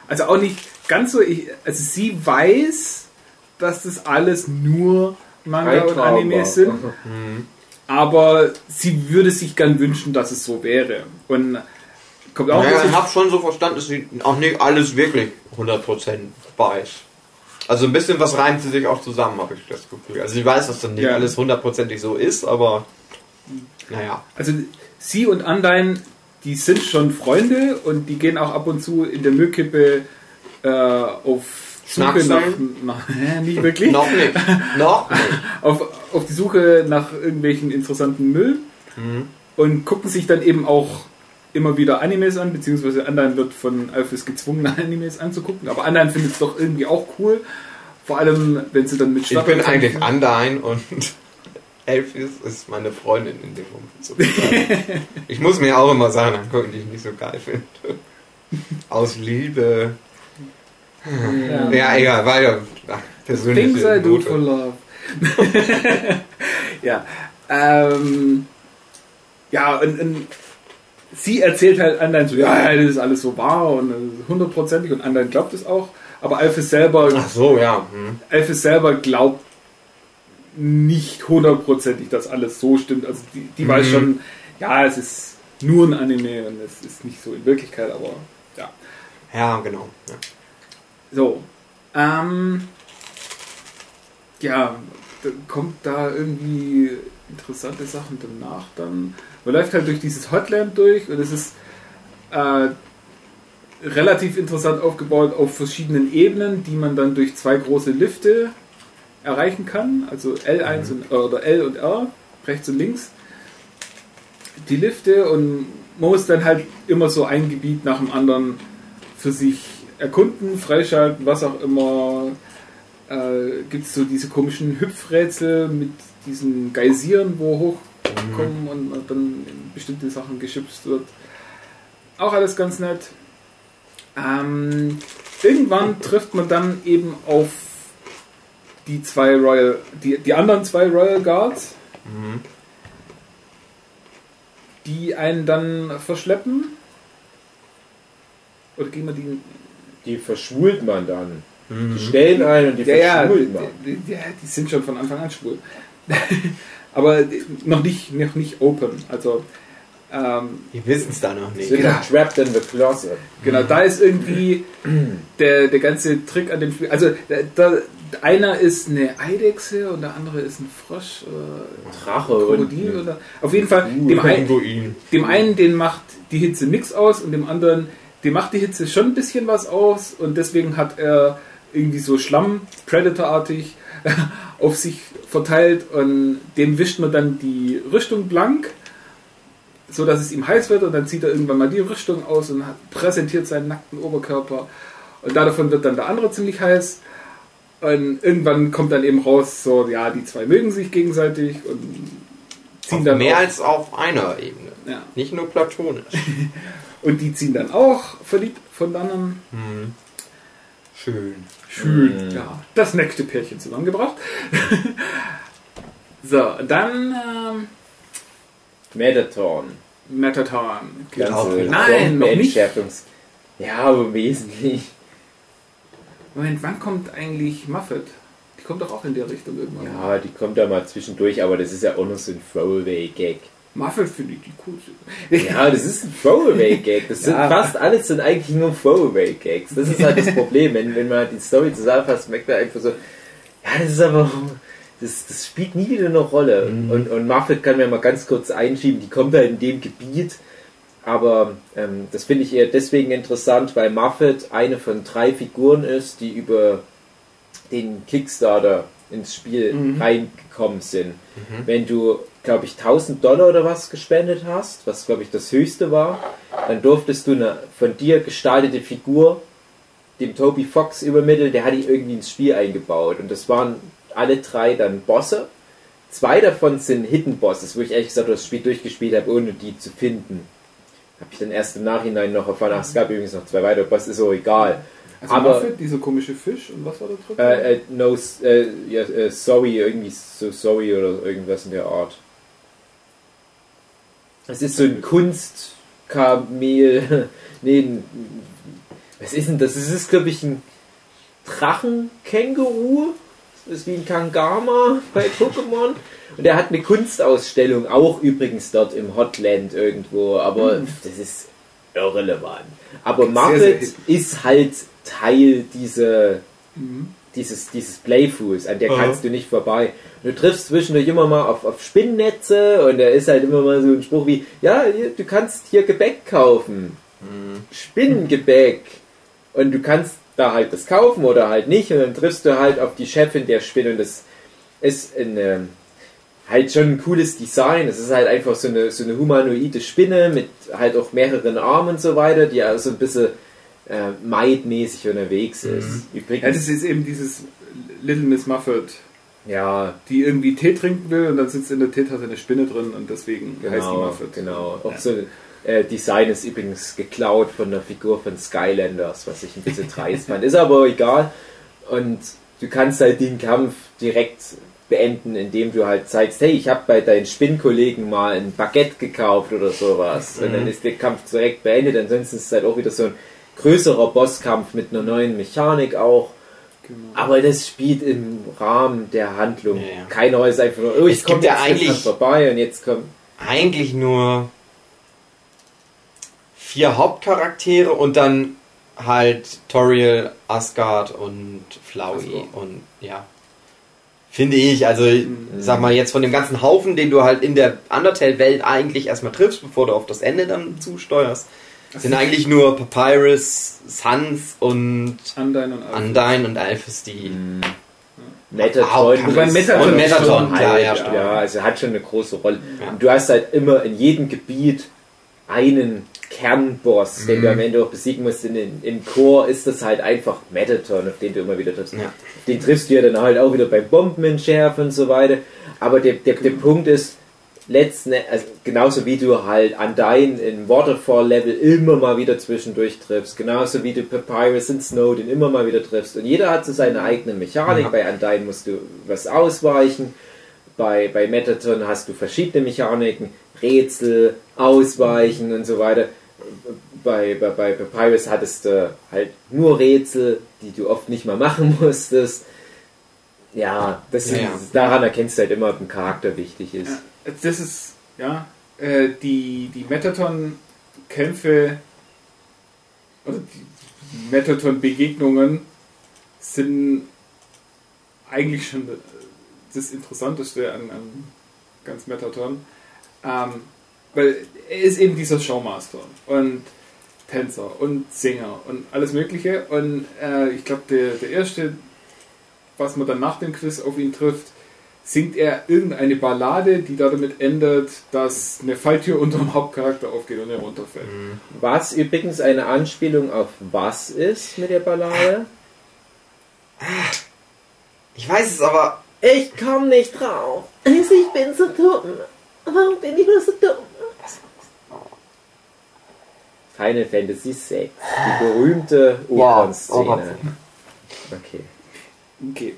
Also auch nicht ganz so, ich, also sie weiß, dass das alles nur Manga und. Anime sind, aber sie würde sich gern wünschen, dass es so wäre. Und kommt auch Ja, ich habe schon so verstanden, dass sie auch nicht alles wirklich 100% weiß. Also ein bisschen was reimt sie sich auch zusammen, habe ich das Gefühl. Also sie weiß, dass dann nicht Ja. alles hundertprozentig so ist, aber naja. also sie und Undyne, die sind schon Freunde und die gehen auch ab und zu in der Müllkippe äh, auf Suche nach, nach hä, nicht wirklich, Noch nicht. Noch nicht. auf, auf die Suche nach irgendwelchen interessanten Müll und gucken sich dann eben auch immer wieder Animes an, beziehungsweise Undyne wird von Alphys gezwungen, Animes anzugucken, aber Undyne findet es doch irgendwie auch cool, vor allem wenn sie dann mit Ich bin Staffeln eigentlich. Undyne und Elfis ist meine Freundin in dem Moment. Ich muss mir auch immer sagen, angucken, die ich nicht so geil finde. Aus Liebe. Ja. Ja, egal, weiter. Ach, persönliche Things I do for love. ja. Ähm, ja, und, und sie erzählt halt anderen so, ja, ja, das ist alles so wahr und hundertprozentig und anderen glaubt es auch. Aber Alphys selber, Ach so, ja. Hm. Alphys selber glaubt nicht hundertprozentig, dass alles so stimmt. Also die, die weiß Mhm. schon, ja, es ist nur ein Anime und es ist nicht so in Wirklichkeit, aber ja. Ja, genau. Ja. So. Ähm, ja, kommt da irgendwie interessante Sachen danach dann. Man läuft halt durch dieses Hotlamp durch und es ist äh, relativ interessant aufgebaut auf verschiedenen Ebenen, die man dann durch zwei große Lifte erreichen kann. Also L1 und, oder L und R, rechts und links. Die Lifte und man muss dann halt immer so ein Gebiet nach dem anderen für sich erkunden, freischalten, was auch immer. Äh, Gibt es so diese komischen Hüpfrätsel mit diesen Geysiren, wo hochkommen und man dann in bestimmte Sachen geschubst wird. Auch alles ganz nett. Ähm, irgendwann trifft man dann eben auf die zwei Royal, die, die anderen zwei Royal Guards, die einen dann verschleppen. Oder gehen wir die Die verschwult man dann. Die stellen ein und die Ja, ja, verschwult man. die, die, ja, die sind schon von Anfang an schwul. Aber noch nicht, noch nicht open. Also, ähm, Die wissen es da noch nicht. Sind Genau. trapped in the closet. genau, da ist irgendwie der, der ganze Trick an dem Spiel. Also, da, da, einer ist eine Eidechse und der andere ist ein Frosch oder Drache Krokodil. und Oder, auf jeden Fall, Uh, dem, ein, dem einen, den macht die Hitze nichts aus und dem anderen, dem macht die Hitze schon ein bisschen was aus und deswegen hat er irgendwie so Schlamm, Predator-artig, auf sich verteilt und dem wischt man dann die Rüstung blank, so dass es ihm heiß wird und dann zieht er irgendwann mal die Rüstung aus und präsentiert seinen nackten Oberkörper und davon wird dann der andere ziemlich heiß und irgendwann kommt dann eben raus, so ja, die zwei mögen sich gegenseitig und ziehen Auf dann mehr auch- als auf einer Ebene. ja. Nicht nur platonisch. Und die ziehen dann auch verliebt voneinander. Schön. Schön. Ja, das nächste Pärchen zusammengebracht. so, dann ähm, Metaton. Metaton. Wieder. Nein, noch nicht. Ja, aber wesentlich. Moment, wann kommt eigentlich Muffet? Die kommt doch auch in der Richtung irgendwann. Ja, die kommt da mal zwischendurch, aber das ist ja auch noch so ein Throwaway-Gag. Muffet finde ich die cool. Ja, das ist ein Throwaway-Gag. Das sind Ja. fast alles sind eigentlich nur Throwaway-Gags. Das ist halt das Problem. Wenn, wenn man halt die Story zusammenfasst, merkt man einfach so, ja, das ist aber, das, das spielt nie wieder eine Rolle. Und, und, und Muffet kann mir mal ganz kurz einschieben, die kommt halt in dem Gebiet. Aber ähm, das finde ich eher deswegen interessant, weil Muffet eine von drei Figuren ist, die über den Kickstarter ins Spiel Mhm. reingekommen sind. Wenn du, glaube ich, 1000 Dollar oder was gespendet hast, was, glaube ich, das höchste war, dann durftest du eine von dir gestaltete Figur dem Toby Fox übermitteln, der hat die irgendwie ins Spiel eingebaut. Und das waren alle drei dann Bosse. Zwei davon sind Hidden Bosses, wo ich ehrlich gesagt das Spiel durchgespielt habe, ohne die zu finden. Habe ich dann erst im Nachhinein noch erfahren, ach, es gab übrigens noch zwei weitere Bosse, ist so egal. Also Aber- Muffet, dieser komische Fisch und was war da drin? Äh, äh, no, äh, ja, äh, sorry, irgendwie so sorry oder irgendwas in der Art. Es ist so ein Kunstkamel. nee, ein, was ist denn das? Es ist, glaube ich, ein Drachenkänguru. Das ist wie ein Kangama bei Pokémon. Und er hat eine Kunstausstellung, auch übrigens dort im Hotland irgendwo, aber das ist irrelevant. Aber Sehr, Muppet sehr hip. ist halt Teil dieser, Mhm. Dieses, dieses Playfuß, an der Aha. kannst du nicht vorbei. Du triffst zwischendurch immer mal auf, auf Spinnnetze und da ist halt immer mal so ein Spruch wie, ja, du kannst hier Gebäck kaufen. Spinnengebäck. Und du kannst da halt das kaufen oder halt nicht und dann triffst du halt auf die Chefin der Spinne und das ist ein, ähm, halt schon ein cooles Design. Es ist halt einfach so eine, so eine humanoide Spinne mit halt auch mehreren Armen und so weiter, die also ein bisschen äh, maidmäßig unterwegs ist. Ja, Übrigens, das ist eben dieses Little Miss Muffet, ja, die irgendwie Tee trinken will und dann sitzt in der Teetasse eine Spinne drin und deswegen heißt die genau, Muffet. genau. Auch Ja. so äh, Design ist übrigens geklaut von der Figur von Skylanders, was ich ein bisschen dreist fand. Ist aber egal. Und du kannst halt den Kampf direkt beenden, indem du halt zeigst, hey, ich habe bei deinen Spinnkollegen mal ein Baguette gekauft oder sowas. Und dann ist der Kampf direkt beendet. Ansonsten ist es halt auch wieder so ein größerer Bosskampf mit einer neuen Mechanik auch. Genau. Aber das spielt im Rahmen der Handlung Ja, ja. keine Rolle. Es ist einfach nur, oh, ich komme ja eigentlich vorbei und jetzt kommt. Eigentlich nur vier Hauptcharaktere und dann halt Toriel, Asgard und Flowey Asgard. und ja. Finde ich, also sag mal jetzt von dem ganzen Haufen, den du halt in der Undertale-Welt eigentlich erstmal triffst, bevor du auf das Ende dann zusteuerst, sind eigentlich nur Papyrus, Sans und Undyne und Alpha. Undyne und Alphys, die Metaton. Hauptkampf- Wobei Metaton und Metaton, schon klar, halt, ja, ja, stimmt. also hat schon eine große Rolle. Ja. Und du hast halt immer in jedem Gebiet einen Kernboss, den Mhm. du am Ende auch besiegen musst. In, in, Im Chor ist das halt einfach Metaton, auf den du immer wieder triffst. Ja. Den triffst du ja dann halt auch wieder beim Bombenentschärfen und so weiter. Aber der, der, der Punkt ist, letzten, also genauso wie du halt Undyne im Waterfall-Level immer mal wieder zwischendurch triffst, genauso wie du Papyrus und Snowden immer mal wieder triffst. Und jeder hat so seine eigene Mechanik. Ja. Bei Undyne musst du was ausweichen. Bei, bei Metaton hast du verschiedene Mechaniken, Rätsel, Ausweichen und so weiter. Bei, bei, bei Papyrus hattest du halt nur Rätsel, die du oft nicht mal machen musstest. Ja, das Ja, ist, ja. daran erkennst du halt immer, ob ein Charakter wichtig ist. Das ist, ja, äh, die, die Metaton-Kämpfe oder die Metaton-Begegnungen sind eigentlich schon das Interessanteste an, an ganz Metaton. Ähm, weil er ist eben dieser Showmaster und Tänzer und Sänger und alles Mögliche. Und äh, ich glaube, der, der erste, was man dann nach dem Quiz auf ihn trifft, singt er irgendeine Ballade, die damit endet, dass eine Falltür unter dem Hauptcharakter aufgeht und er runterfällt. Was übrigens eine Anspielung auf was ist mit der Ballade? Ich weiß es aber. Ich komm nicht drauf. Ich bin so dumm. Warum bin ich nur so dumm? Final Fantasy VI. Die berühmte Opernszene. Opernszene. Okay. Okay.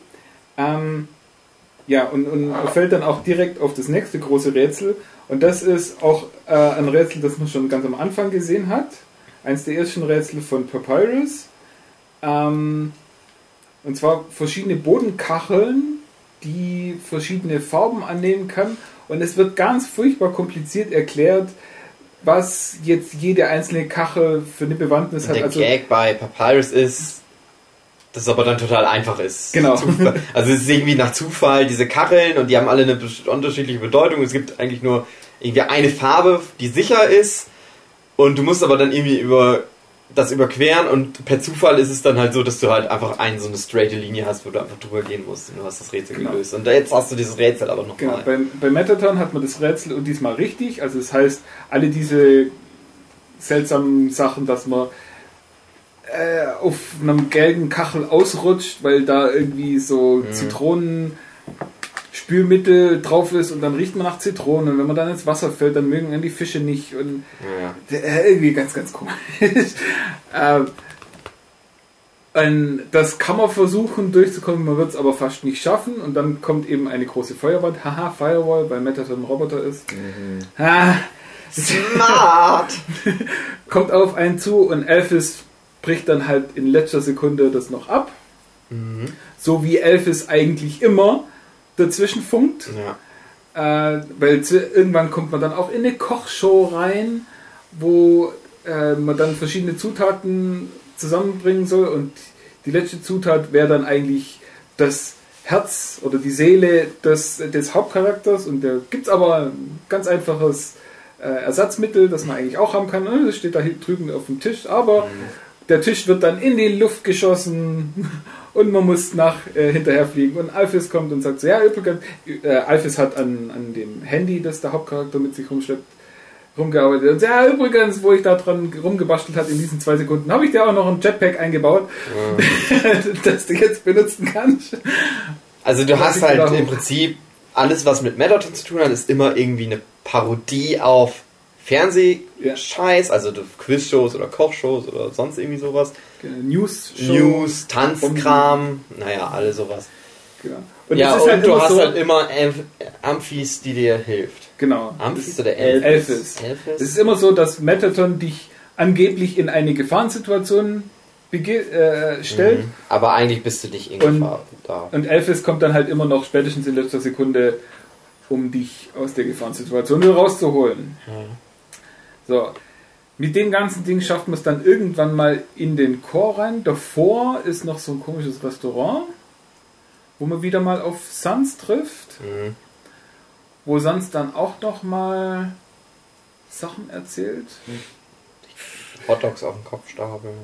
Ähm, ja, und, und fällt dann auch direkt auf das nächste große Rätsel. Und das ist auch äh, ein Rätsel, das man schon ganz am Anfang gesehen hat. Eins der ersten Rätsel von Papyrus. Ähm, und zwar verschiedene Bodenkacheln, die verschiedene Farben annehmen können. Und es wird ganz furchtbar kompliziert erklärt, was jetzt jede einzelne Kachel für eine Bewandtnis Und hat. der Also, Gag bei Papyrus ist, das aber dann total einfach ist. Genau. Also es ist irgendwie nach Zufall diese Kacheln und die haben alle eine unterschiedliche Bedeutung. Es gibt eigentlich nur irgendwie eine Farbe, die sicher ist und du musst aber dann irgendwie über das überqueren und per Zufall ist es dann halt so, dass du halt einfach eine so eine straighte Linie hast, wo du einfach drüber gehen musst und du hast das Rätsel Genau. gelöst. Und jetzt hast du dieses Rätsel aber Genau, nochmal. bei, bei Metaton hat man das Rätsel und diesmal richtig. Also das heißt, alle diese seltsamen Sachen, dass man äh, auf einem gelben Kachel ausrutscht, weil da irgendwie so Zitronen Spülmittel drauf ist und dann riecht man nach Zitronen und wenn man dann ins Wasser fällt, dann mögen einen die Fische nicht und Ja. äh, irgendwie ganz, ganz komisch. ähm, und das kann man versuchen durchzukommen, man wird es aber fast nicht schaffen und dann kommt eben eine große Feuerwand. Haha, Firewall, weil Metaton ein Roboter ist. Ah, Smart! kommt auf einen zu und Elphys bricht dann halt in letzter Sekunde das noch ab. So wie Elphys eigentlich immer dazwischen funkt. Ja. Äh, weil irgendwann kommt man dann auch in eine Kochshow rein, wo äh, man dann verschiedene Zutaten zusammenbringen soll und die letzte Zutat wäre dann eigentlich das Herz oder die Seele des, des Hauptcharakters und da gibt es aber ein ganz einfaches äh, Ersatzmittel, das man eigentlich auch haben kann. Äh, Das steht da drüben auf dem Tisch, aber der Tisch wird dann in die Luft geschossen und man muss nach äh, hinterher fliegen. Und Alphys kommt und sagt so, ja, übrigens, äh, Alphys hat an, an dem Handy, das der Hauptcharakter mit sich rumschleppt, rumgearbeitet. Und ja, übrigens, wo ich da dran rumgebastelt hat in diesen zwei Sekunden, habe ich dir auch noch ein Jetpack eingebaut, das du jetzt benutzen kannst. Also du hast halt im. Prinzip alles, was mit Metaton zu tun hat, ist immer irgendwie eine Parodie auf Fernsehscheiß, also Quizshows oder Kochshows oder sonst irgendwie sowas. News, News, Tanzkram, naja, alle sowas. Genau. Und ja, ist und halt du hast so, halt immer Amph Amphis, die dir hilft. genau. Amphis oder. Elphis? Elphis. Elphis? Es ist immer so, dass Metaton dich angeblich in eine Gefahrensituation äh, stellt Mhm. Aber eigentlich bist du nicht in Und- Gefahr da. und Elphis kommt dann halt immer noch spätestens in letzter Sekunde, um dich aus der Gefahrensituation rauszuholen. So, mit dem ganzen Ding schafft man es dann irgendwann mal in den Chor rein. Davor ist noch so ein komisches Restaurant, wo man wieder mal auf Sans trifft, Mhm. wo Sans dann auch noch mal Sachen erzählt. Hotdogs auf den Kopf stapeln.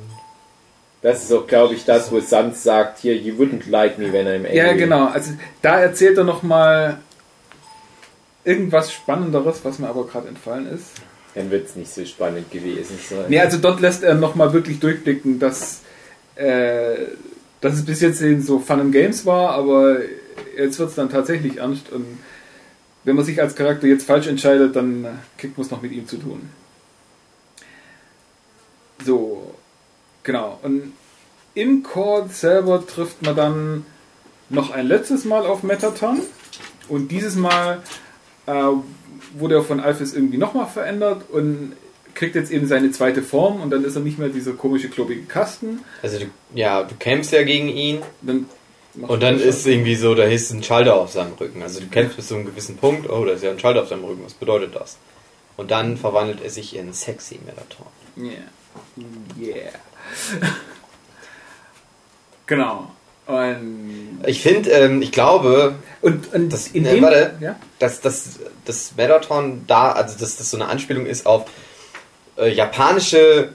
Das ist auch, glaube ich, das, wo Sans sagt, hier, you wouldn't like me when I'm angry. Ja, genau. Also da erzählt er noch mal irgendwas Spannenderes, was mir aber gerade entfallen ist. Dann wird es nicht so spannend gewesen sein. Nee, also dort lässt er noch mal wirklich durchblicken, dass, äh, dass es bis jetzt eben so Fun and Games war, aber jetzt wird es dann tatsächlich ernst und wenn man sich als Charakter jetzt falsch entscheidet, dann kriegt man es noch mit ihm zu tun. So, genau. Und im Chord selber trifft man dann noch ein letztes Mal auf Metaton und dieses Mal äh, wurde er von Alphys irgendwie nochmal verändert und kriegt jetzt eben seine zweite Form und dann ist er nicht mehr dieser komische, klobige Kasten. Also du, ja, du kämpfst ja gegen ihn Dann und dann ist irgendwie so, da ist ein Schalter auf seinem Rücken. Also du kämpfst bis zu einem gewissen Punkt, oh, da ist ja ein Schalter auf seinem Rücken, was bedeutet das? Und dann verwandelt er sich in sexy Metaton. Yeah. Yeah. genau. Und, Ich finde, ähm, ich glaube, und, und Das- in ne, dem, warte. ja? dass das, das Metaton da, also dass das so eine Anspielung ist auf äh, japanische,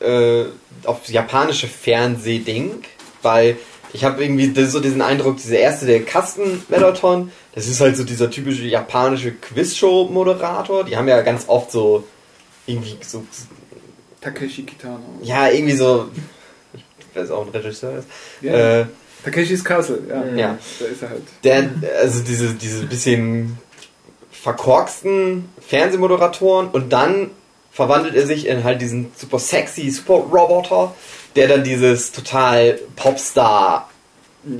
äh, auf japanische Fernsehding, weil ich habe irgendwie so diesen Eindruck, dieser erste, der Kasten Metaton, das ist halt so dieser typische japanische Quizshow-Moderator. Die haben ja ganz oft so irgendwie so, Takeshi Kitano. ja, irgendwie so, ich weiß auch ein Regisseur ist. Ja. Äh, Takeshis Castle, ja. Ja. Da ist er halt. der, also diese, diese bisschen verkorksten Fernsehmoderatoren und dann verwandelt er sich in halt diesen super sexy Super Roboter, der dann dieses total Popstar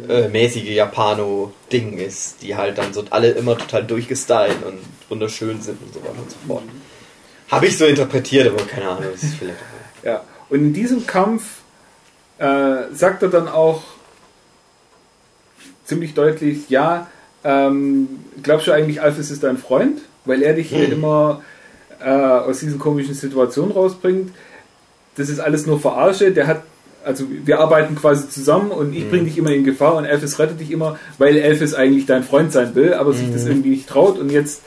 äh, mäßige Japano-Ding ist, die halt dann so alle immer total durchgestylt und wunderschön sind und so weiter und so fort. Habe ich so interpretiert, aber keine Ahnung, das ist vielleicht Ja. Und in diesem Kampf äh, sagt er dann auch ziemlich deutlich, ja, ähm, glaubst du eigentlich, Alphys ist dein Freund? Weil er dich hier Hm. immer äh, aus diesen komischen Situationen rausbringt. Das ist alles nur Verarsche. Der hat also wir arbeiten quasi zusammen und ich bringe dich immer in Gefahr und Elvis rettet dich immer, weil Elvis eigentlich dein Freund sein will, aber sich das irgendwie nicht traut und jetzt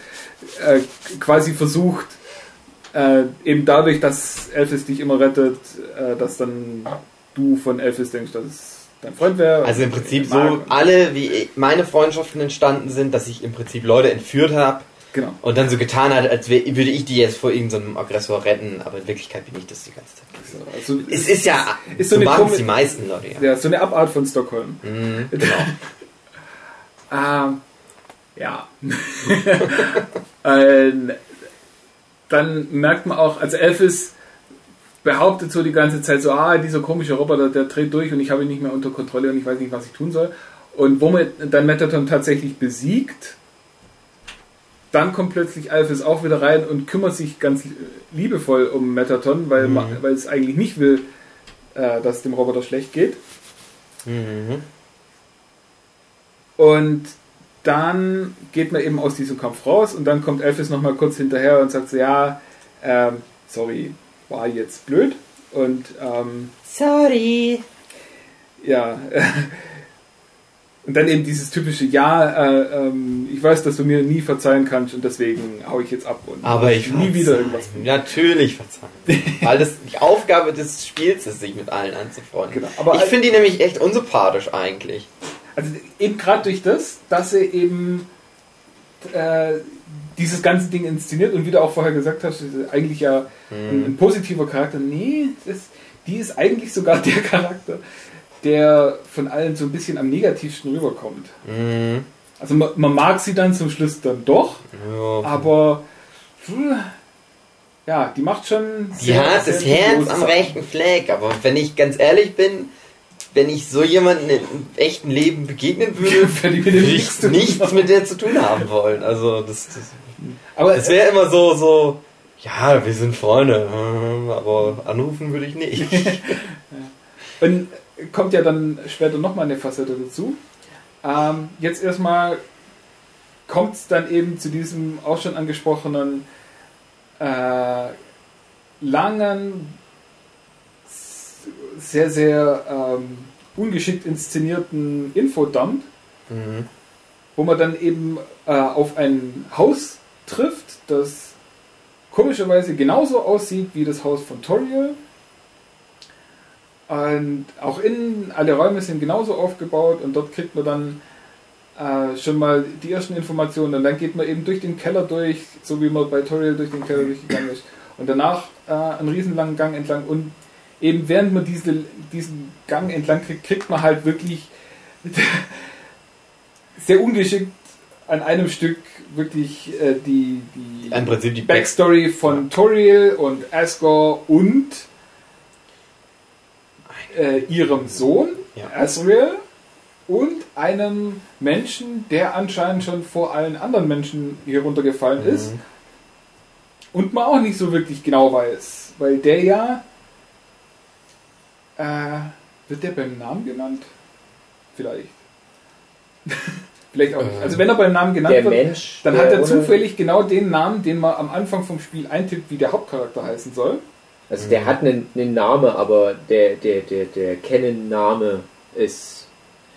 äh, quasi versucht, äh, eben dadurch, dass Elvis dich immer rettet, äh, dass dann du von Elvis denkst, dass es dein Freund wäre. Also im Prinzip so alle, wie meine Freundschaften entstanden sind, dass ich im Prinzip Leute entführt habe Genau. und dann so getan hat, als wär, würde ich die jetzt vor irgendeinem Aggressor retten, aber in Wirklichkeit bin ich das die ganze Zeit. Also, Es ist ja, Ist so so machen es die meisten Leute, ja. ja, so eine Abart von Stockholm. Mhm, genau. Ähm, ja. Ähm, dann merkt man auch, also Elvis behauptet so die ganze Zeit so, ah, dieser komische Roboter, der dreht durch und ich habe ihn nicht mehr unter Kontrolle und ich weiß nicht, was ich tun soll. Und wo man dann Metaton tatsächlich besiegt, dann kommt plötzlich Elvis auch wieder rein und kümmert sich ganz liebevoll um Metaton, weil, Mhm. weil es eigentlich nicht will, äh, dass es dem Roboter schlecht geht. Mhm. Und dann geht man eben aus diesem Kampf raus und dann kommt Elvis nochmal kurz hinterher und sagt so, ja, ähm, sorry, war jetzt blöd. Und ähm, Sorry. ja, und dann eben dieses typische, ja, äh, ähm, ich weiß, dass du mir nie verzeihen kannst und deswegen hau ich jetzt ab und Aber ich nie wieder irgendwas. verzeihen. Natürlich verzeihen. Weil das die Aufgabe des Spiels ist, sich mit allen anzufreunden. Genau, aber ich finde die nämlich echt unsympathisch eigentlich. Also eben gerade durch das, dass er eben äh, dieses ganze Ding inszeniert und wie du auch vorher gesagt hast, ist eigentlich ja ein, ein positiver Charakter. Nee, das, die ist eigentlich sogar der Charakter, der von allen so ein bisschen am negativsten rüberkommt. Mhm. Also man, man mag sie dann zum Schluss dann doch, Ja. aber ja, die macht schon Die hat das Herz am rechten Fleck, aber wenn ich ganz ehrlich bin, wenn ich so jemanden im echten Leben begegnen würde, würde ich nichts mit der zu tun haben wollen. Also das, das, Aber das wäre immer so, so, ja, wir sind Freunde, ähm, aber anrufen würde ich nicht. Und kommt ja dann später nochmal eine Facette dazu. Ähm, jetzt erstmal kommt es dann eben zu diesem auch schon angesprochenen äh, langen, sehr, sehr ähm, ungeschickt inszenierten Infodump, Mhm. wo man dann eben äh, auf ein Haus trifft, das komischerweise genauso aussieht wie das Haus von Toriel. Und auch innen, alle Räume sind genauso aufgebaut und dort kriegt man dann äh, schon mal die ersten Informationen und dann geht man eben durch den Keller durch, so wie man bei Toriel durch den Keller durchgegangen ist. Und danach äh, einen riesenlangen Gang entlang und eben während man diese, diesen Gang entlang kriegt, kriegt man halt wirklich sehr ungeschickt an einem Stück wirklich äh, die, die Im Prinzip die Back Backstory von Toriel und Asgore und äh, ihrem Sohn Ja. Asriel und einem Menschen, der anscheinend schon vor allen anderen Menschen hier runtergefallen ist Mhm. und man auch nicht so wirklich genau weiß, weil der ja äh, wird der beim Namen genannt? Vielleicht. Vielleicht auch nicht. Ähm, Also wenn er beim Namen genannt Der wird, Mensch. dann hat er zufällig genau den Namen, den man am Anfang vom Spiel eintippt, wie der Hauptcharakter heißen soll. Also der hat einen, einen Namen, aber der, der, der, der Canon-Name ist.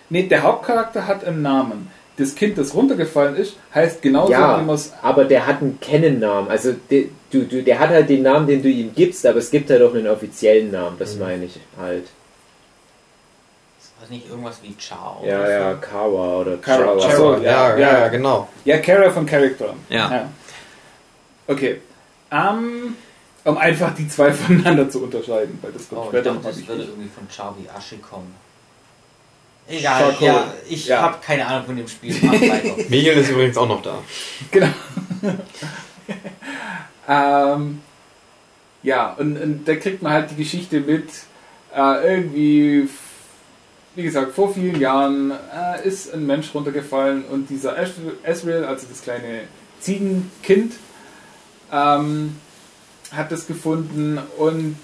Ne, der Hauptcharakter hat einen Namen. Das Kind, das runtergefallen ist, heißt genauso, ja, wie man es. aber der hat einen Canon-Namen. Also der, du, du, der hat halt den Namen, den du ihm gibst, aber es gibt halt auch einen offiziellen Namen, das meine ich halt. Das nicht irgendwas wie Ciao? Ja, oder ja, so? Kawa oder. Chawa. Ach so, ja, ja, ja. ja, genau. Ja, Kara von Character. Ja. Okay. Ähm, um einfach die zwei voneinander zu unterscheiden, weil das kommt Oh, ich später dachte, nochmal das würde irgendwie von Ciao wie Asche kommen. Egal, Charcoal. ja, ich Ja. habe keine Ahnung von dem Spiel. Michael ist übrigens auch noch da. Genau. ähm, ja, und, und da kriegt man halt die Geschichte mit, äh, irgendwie, wie gesagt, vor vielen Jahren äh, ist ein Mensch runtergefallen und dieser Asriel, also das kleine Ziegenkind, ähm, hat das gefunden und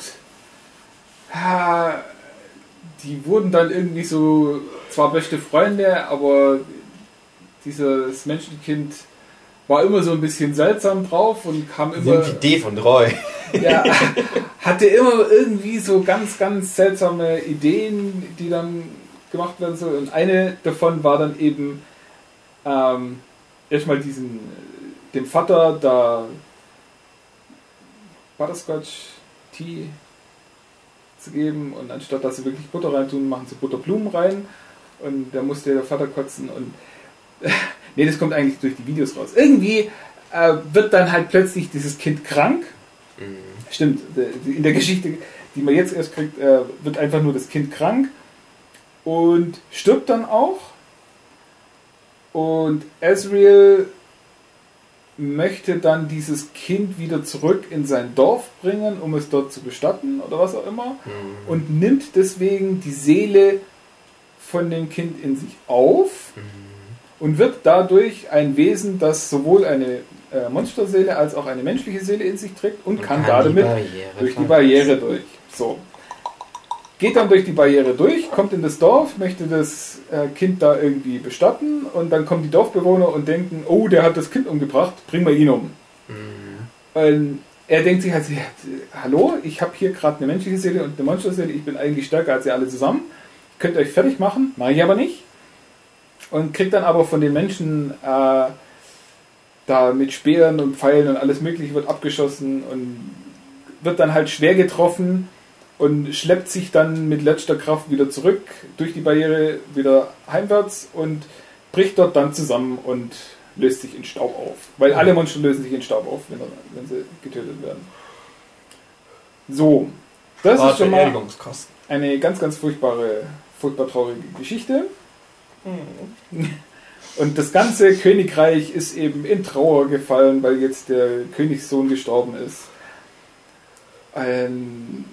äh, die wurden dann irgendwie so zwar beste Freunde, aber dieses Menschenkind war immer so ein bisschen seltsam drauf und kam immer Sind wie D von Roy. ja, hatte immer irgendwie so ganz, ganz seltsame Ideen, die dann gemacht werden sollen. Und eine davon war dann eben ähm, erstmal diesen, dem Vater da Butterscotch Tea zu geben und anstatt dass sie wirklich Butter reintun, machen sie Butterblumen rein und da musste der Vater kotzen und nee, das kommt eigentlich durch die Videos raus. Irgendwie äh, wird dann halt plötzlich dieses Kind krank. Stimmt, äh, in der Geschichte, die man jetzt erst kriegt, äh, wird einfach nur das Kind krank und stirbt dann auch. Und Ezreal möchte dann dieses Kind wieder zurück in sein Dorf bringen, um es dort zu bestatten oder was auch immer. Und nimmt deswegen die Seele von dem Kind in sich auf und wird dadurch ein Wesen, das sowohl eine äh, Monsterseele als auch eine menschliche Seele in sich trägt und, kann, kann die damit Barriere durch die. Barriere durch. So. Geht dann durch die Barriere durch, kommt in das Dorf, möchte das äh, Kind da irgendwie bestatten und dann kommen die Dorfbewohner und denken, oh, der hat das Kind umgebracht, bringen wir ihn um. Und er denkt sich halt, hallo, ich habe hier gerade eine menschliche Seele und eine Monsterseele, ich bin eigentlich stärker als ihr alle zusammen. Könnt ihr euch fertig machen, mache ich aber nicht. Und kriegt dann aber von den Menschen äh, da mit Speeren und Pfeilen und alles mögliche wird abgeschossen und wird dann halt schwer getroffen und schleppt sich dann mit letzter Kraft wieder zurück durch die Barriere wieder heimwärts und bricht dort dann zusammen und löst sich in Staub auf. Weil alle Monster lösen sich in Staub auf, wenn, wenn sie getötet werden. So, das War ist schon mal eine ganz, ganz furchtbare, furchtbar traurige Geschichte. Und das ganze Königreich ist eben in Trauer gefallen, weil jetzt der Königssohn gestorben ist. Ein,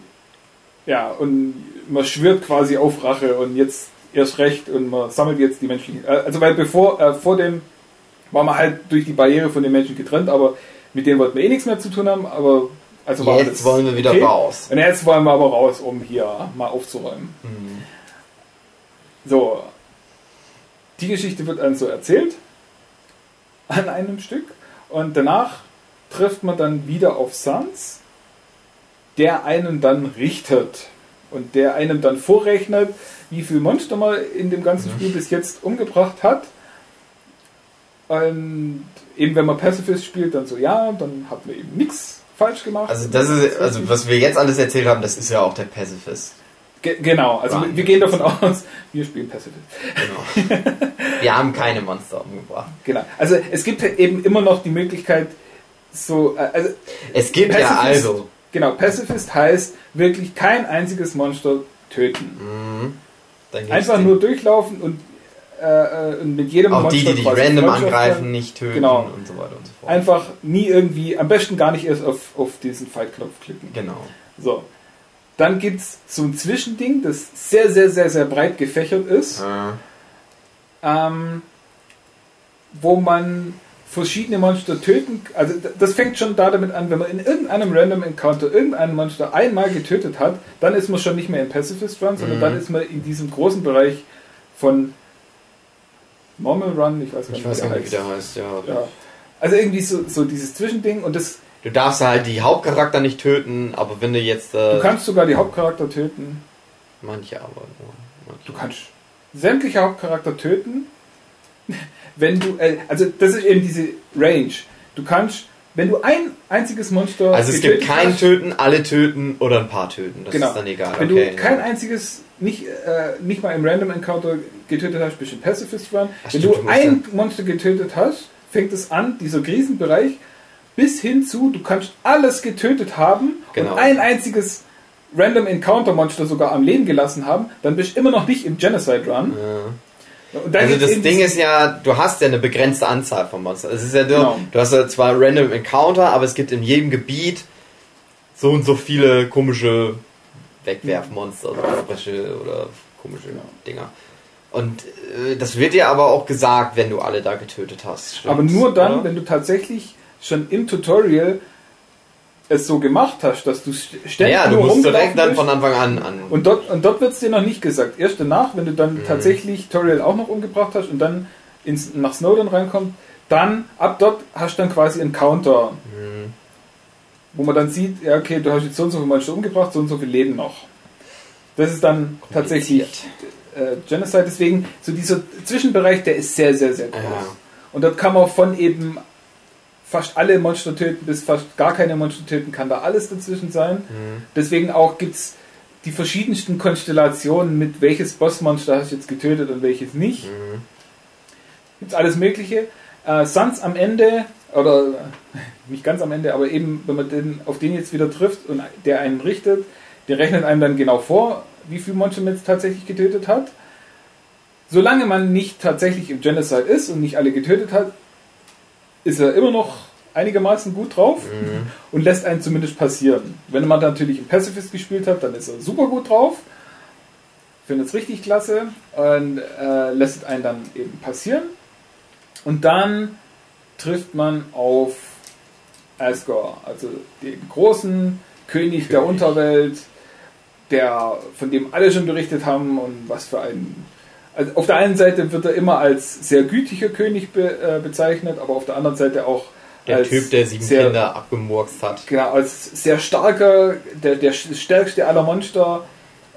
ja, und man schwört quasi auf Rache und jetzt erst recht und man sammelt jetzt die menschlichen. äh, Also, weil bevor, äh, vor dem war man halt durch die Barriere von den Menschen getrennt, aber mit denen wollten wir eh nichts mehr zu tun haben, aber also war Jetzt wollen wir wieder okay. raus. Und jetzt wollen wir aber raus, um hier mal aufzuräumen. So, die Geschichte wird dann so erzählt an einem Stück und danach trifft man dann wieder auf Sans, der einen dann richtet und der einem dann vorrechnet, wie viel Monster man in dem ganzen Spiel bis jetzt umgebracht hat. Und eben wenn man Pacifist spielt, dann so, ja, dann hat man eben nichts falsch gemacht. Also das ist, also was wir jetzt alles erzählt haben, das ist ja auch der Pacifist. Ge genau, also Run. wir gehen davon aus, wir spielen Pacifist. Genau. wir haben keine Monster umgebracht. Genau. Also es gibt eben immer noch die Möglichkeit, so, äh, also Es gibt ja Pacifist- also. Genau, Pacifist heißt wirklich kein einziges Monster töten. Mhm. Einfach den- nur durchlaufen und, äh, äh, und mit jedem auch die, die dich random angreifen, nicht töten Genau. und so weiter und so fort. Einfach nie irgendwie, am besten gar nicht erst auf, auf diesen Fight-Knopf klicken. Genau. So. Dann gibt es so ein Zwischending, das sehr, sehr, sehr, sehr breit gefächert ist. Äh, ähm, wo man verschiedene Monster töten. Also das fängt schon da damit an, wenn man in irgendeinem Random Encounter irgendein Monster einmal getötet hat, dann ist man schon nicht mehr im Pacifist Run, sondern Mhm. dann ist man in diesem großen Bereich von Normal Run, ich weiß gar ich nicht, weiß wie der nicht, wie heißt. der heißt, ja. Ja. Also irgendwie so, so dieses Zwischending und das, Du darfst halt die Hauptcharakter nicht töten, aber wenn du jetzt. Äh, du kannst sogar die Hauptcharakter töten. Manche aber nur. Manche. Du kannst sämtliche Hauptcharakter töten, wenn du, äh, also das ist eben diese Range. Du kannst, wenn du ein einziges Monster Also es gibt kein hast, Töten, alle töten oder ein paar töten. Das Genau. ist dann egal. wenn okay, du kein ja. einziges, nicht, äh, nicht mal im Random Encounter getötet hast, bist du im Pacifist Run. Ach, wenn stimmt, du ein Monster getötet hast, fängt es an, dieser Krisenbereich, bis hin zu, du kannst alles getötet haben Genau. und ein einziges Random Encounter Monster sogar am Leben gelassen haben, dann bist du immer noch nicht im Genocide Run. Ja. Also das Ding ist ja, du hast ja eine begrenzte Anzahl von Monstern. Es ist ja nur, Genau. du hast ja zwar Random Encounter, aber es gibt in jedem Gebiet so und so viele komische Wegwerfmonster, also frische oder komische Genau. Dinger. Und äh, das wird dir aber auch gesagt, wenn du alle da getötet hast. stimmt's, Aber nur dann, oder? wenn du tatsächlich schon im Tutorial es so gemacht hast, dass du st- ständig Ja, du musst direkt dann von Anfang an an. und dort, und dort wird es dir noch nicht gesagt. Erst danach, wenn du dann Mhm. tatsächlich Tutorial auch noch umgebracht hast und dann ins, nach Snowden reinkommt, dann ab dort hast du dann quasi einen Counter. Mhm. wo man dann sieht, ja okay, du hast jetzt so und so viele Monster umgebracht, so und so viele leben noch. Das ist dann tatsächlich äh, Genocide. Deswegen, so dieser Zwischenbereich, der ist sehr, sehr, sehr groß. Ja. Und dort kann man von eben fast alle Monster töten bis fast gar keine Monster töten, kann da alles dazwischen sein. Deswegen auch gibt es die verschiedensten Konstellationen mit welches Bossmonster hast du jetzt getötet und welches nicht. Gibt es alles Mögliche. Äh, Sans am Ende, oder nicht ganz am Ende, aber eben, wenn man den, auf den jetzt wieder trifft und der einen richtet, der rechnet einem dann genau vor, wie viel Monster man jetzt tatsächlich getötet hat. Solange man nicht tatsächlich im Genocide ist und nicht alle getötet hat, ist er immer noch einigermaßen gut drauf und lässt einen zumindest passieren. Wenn man natürlich im Pacifist gespielt hat, dann ist er super gut drauf, findet es richtig klasse und äh, lässt einen dann eben passieren. Und dann trifft man auf Asgore, also den großen König, der Unterwelt, der, von dem alle schon berichtet haben und was für ein. Also auf der einen Seite wird er immer als sehr gütiger König be, äh, bezeichnet, aber auf der anderen Seite auch Der als Typ, der sieben sehr, Kinder abgemurkst hat. Genau, als sehr starker, der, der stärkste aller Monster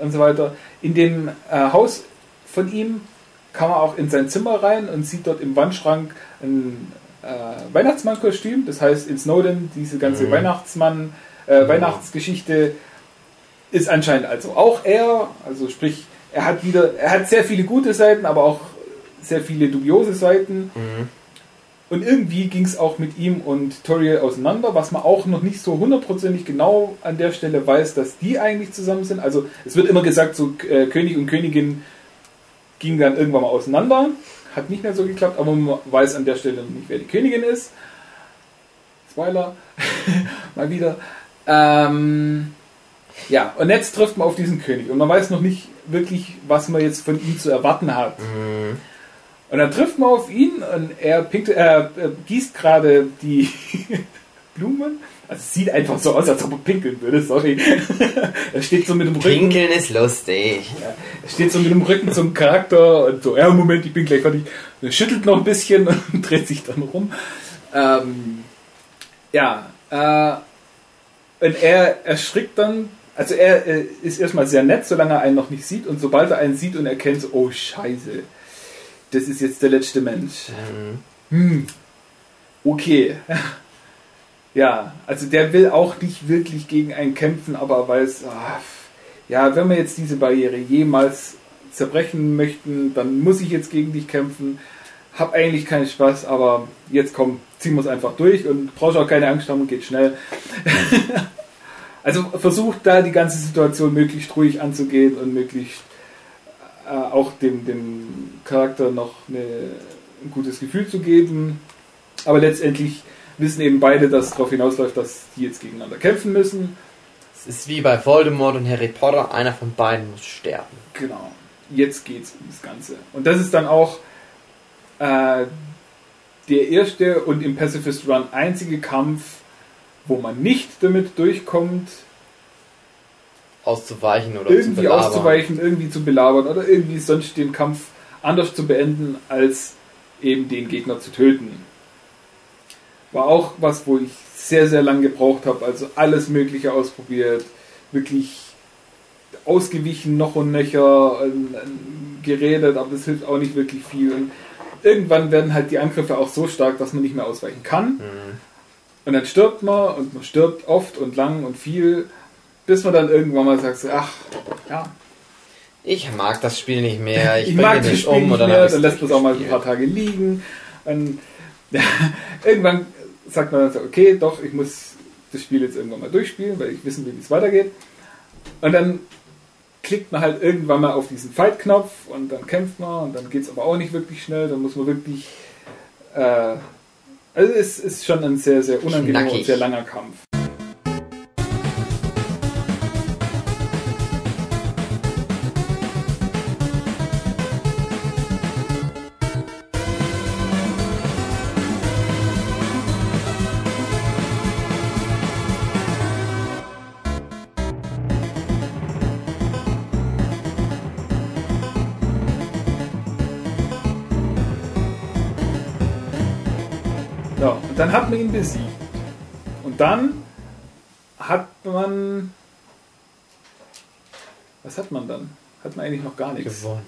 und so weiter. In dem äh, Haus von ihm kann man auch in sein Zimmer rein und sieht dort im Wandschrank ein äh, Weihnachtsmann-Kostüm. Das heißt, in Snowden, diese ganze Mhm. Weihnachtsmann, äh, Weihnachtsgeschichte ist anscheinend also auch er. Also sprich, er hat wieder, er hat sehr viele gute Seiten, aber auch sehr viele dubiose Seiten. Mhm. Und irgendwie ging es auch mit ihm und Toriel auseinander, was man auch noch nicht so hundertprozentig genau an der Stelle weiß, dass die eigentlich zusammen sind. Also es wird immer gesagt, so äh, König und Königin gingen dann irgendwann mal auseinander. Hat nicht mehr so geklappt, aber man weiß an der Stelle noch nicht, wer die Königin ist. Spoiler, mal wieder. Ähm, ja, und jetzt trifft man auf diesen König und man weiß noch nicht wirklich, was man jetzt von ihm zu erwarten hat. Mhm. Und dann trifft man auf ihn und er, pinkt, äh, er gießt gerade die Blumen. Also es sieht einfach so aus, als ob er pinkeln würde, sorry. er steht so mit dem Rücken. Pinkeln ist lustig. Er steht so mit dem Rücken zum Charakter und so, ja, Moment, ich bin gleich fertig. Und er schüttelt noch ein bisschen und dreht sich dann rum. Ähm, ja, äh, und er erschrickt dann, also er äh, ist erstmal sehr nett, solange er einen noch nicht sieht und sobald er einen sieht und erkennt, so, oh Scheiße, das ist jetzt der letzte Mensch. Mhm. Hm, okay. Ja, also der will auch nicht wirklich gegen einen kämpfen, aber weiß, ah, ja, wenn wir jetzt diese Barriere jemals zerbrechen möchten, dann muss ich jetzt gegen dich kämpfen. Hab eigentlich keinen Spaß, aber jetzt komm, ziehen wir es einfach durch und brauchst auch keine Angst haben, geht schnell. also versucht da die ganze Situation möglichst ruhig anzugehen und möglichst äh, auch dem, dem Charakter noch eine, ein gutes Gefühl zu geben. Aber letztendlich wissen eben beide, dass es darauf hinausläuft, dass die jetzt gegeneinander kämpfen müssen. Es ist wie bei Voldemort und Harry Potter, einer von beiden muss sterben. Genau. Jetzt geht's um das Ganze. Und das ist dann auch äh, der erste und im Pacifist Run einzige Kampf, wo man nicht damit durchkommt, Auszuweichen oder zu irgendwie belabern. auszuweichen, irgendwie zu belabern oder irgendwie sonst den Kampf anders zu beenden, als eben den Gegner zu töten. War auch was, wo ich sehr, sehr lang gebraucht habe, also alles Mögliche ausprobiert, wirklich ausgewichen, noch und nöcher, geredet, aber das hilft auch nicht wirklich viel. Und irgendwann werden halt die Angriffe auch so stark, dass man nicht mehr ausweichen kann. Mhm. Und dann stirbt man und man stirbt oft und lang und viel, bis man dann irgendwann mal sagt, ach, ja, Ich mag das Spiel nicht mehr. Ich, ich, mag nicht das Spiel um nicht oder mehr, dann lässt man es auch mal ein paar Tage liegen. Und irgendwann sagt man dann so, okay, doch, ich muss das Spiel jetzt irgendwann mal durchspielen, weil ich wissen will, wie es weitergeht. Und dann klickt man halt irgendwann mal auf diesen Fight-Knopf und dann kämpft man und dann geht es aber auch nicht wirklich schnell, dann muss man wirklich... Äh, also es ist schon ein sehr, sehr unangenehmer und sehr langer Kampf. Besiegt. Und dann hat man. Was hat man dann? Hat man eigentlich noch gar nichts. Gewonnen.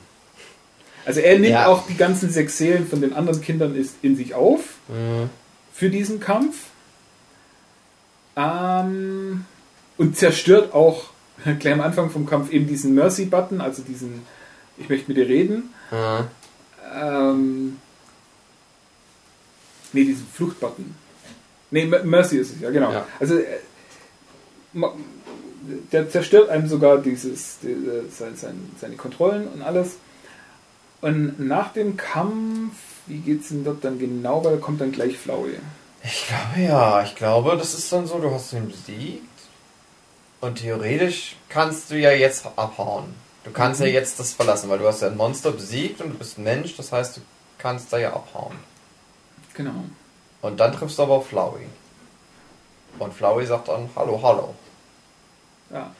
Also er nimmt Ja. auch die ganzen sechs Seelen von den anderen Kindern ist in sich auf Mhm. für diesen Kampf. Ähm, und zerstört auch gleich am Anfang vom Kampf eben diesen Mercy-Button, also diesen Ich möchte mit dir reden. Mhm. Ähm, nee, diesen Fluchtbutton. Nee, Mercy ist es, ja, genau. Ja. Also, äh, der zerstört einem sogar dieses, die, äh, sein, sein, seine Kontrollen und alles. Und nach dem Kampf, wie geht's denn dort dann genau, weil da kommt dann gleich Flauwe. Ich glaube ja, ich glaube, das ist dann so, du hast ihn besiegt. Und theoretisch kannst du ja jetzt abhauen. Du kannst Mhm. ja jetzt das verlassen, weil du hast ja ein Monster besiegt und du bist ein Mensch, das heißt, du kannst da ja abhauen. Genau. Und dann triffst du aber auf Flowey. Und Flowey sagt dann, hallo, hallo. Ja.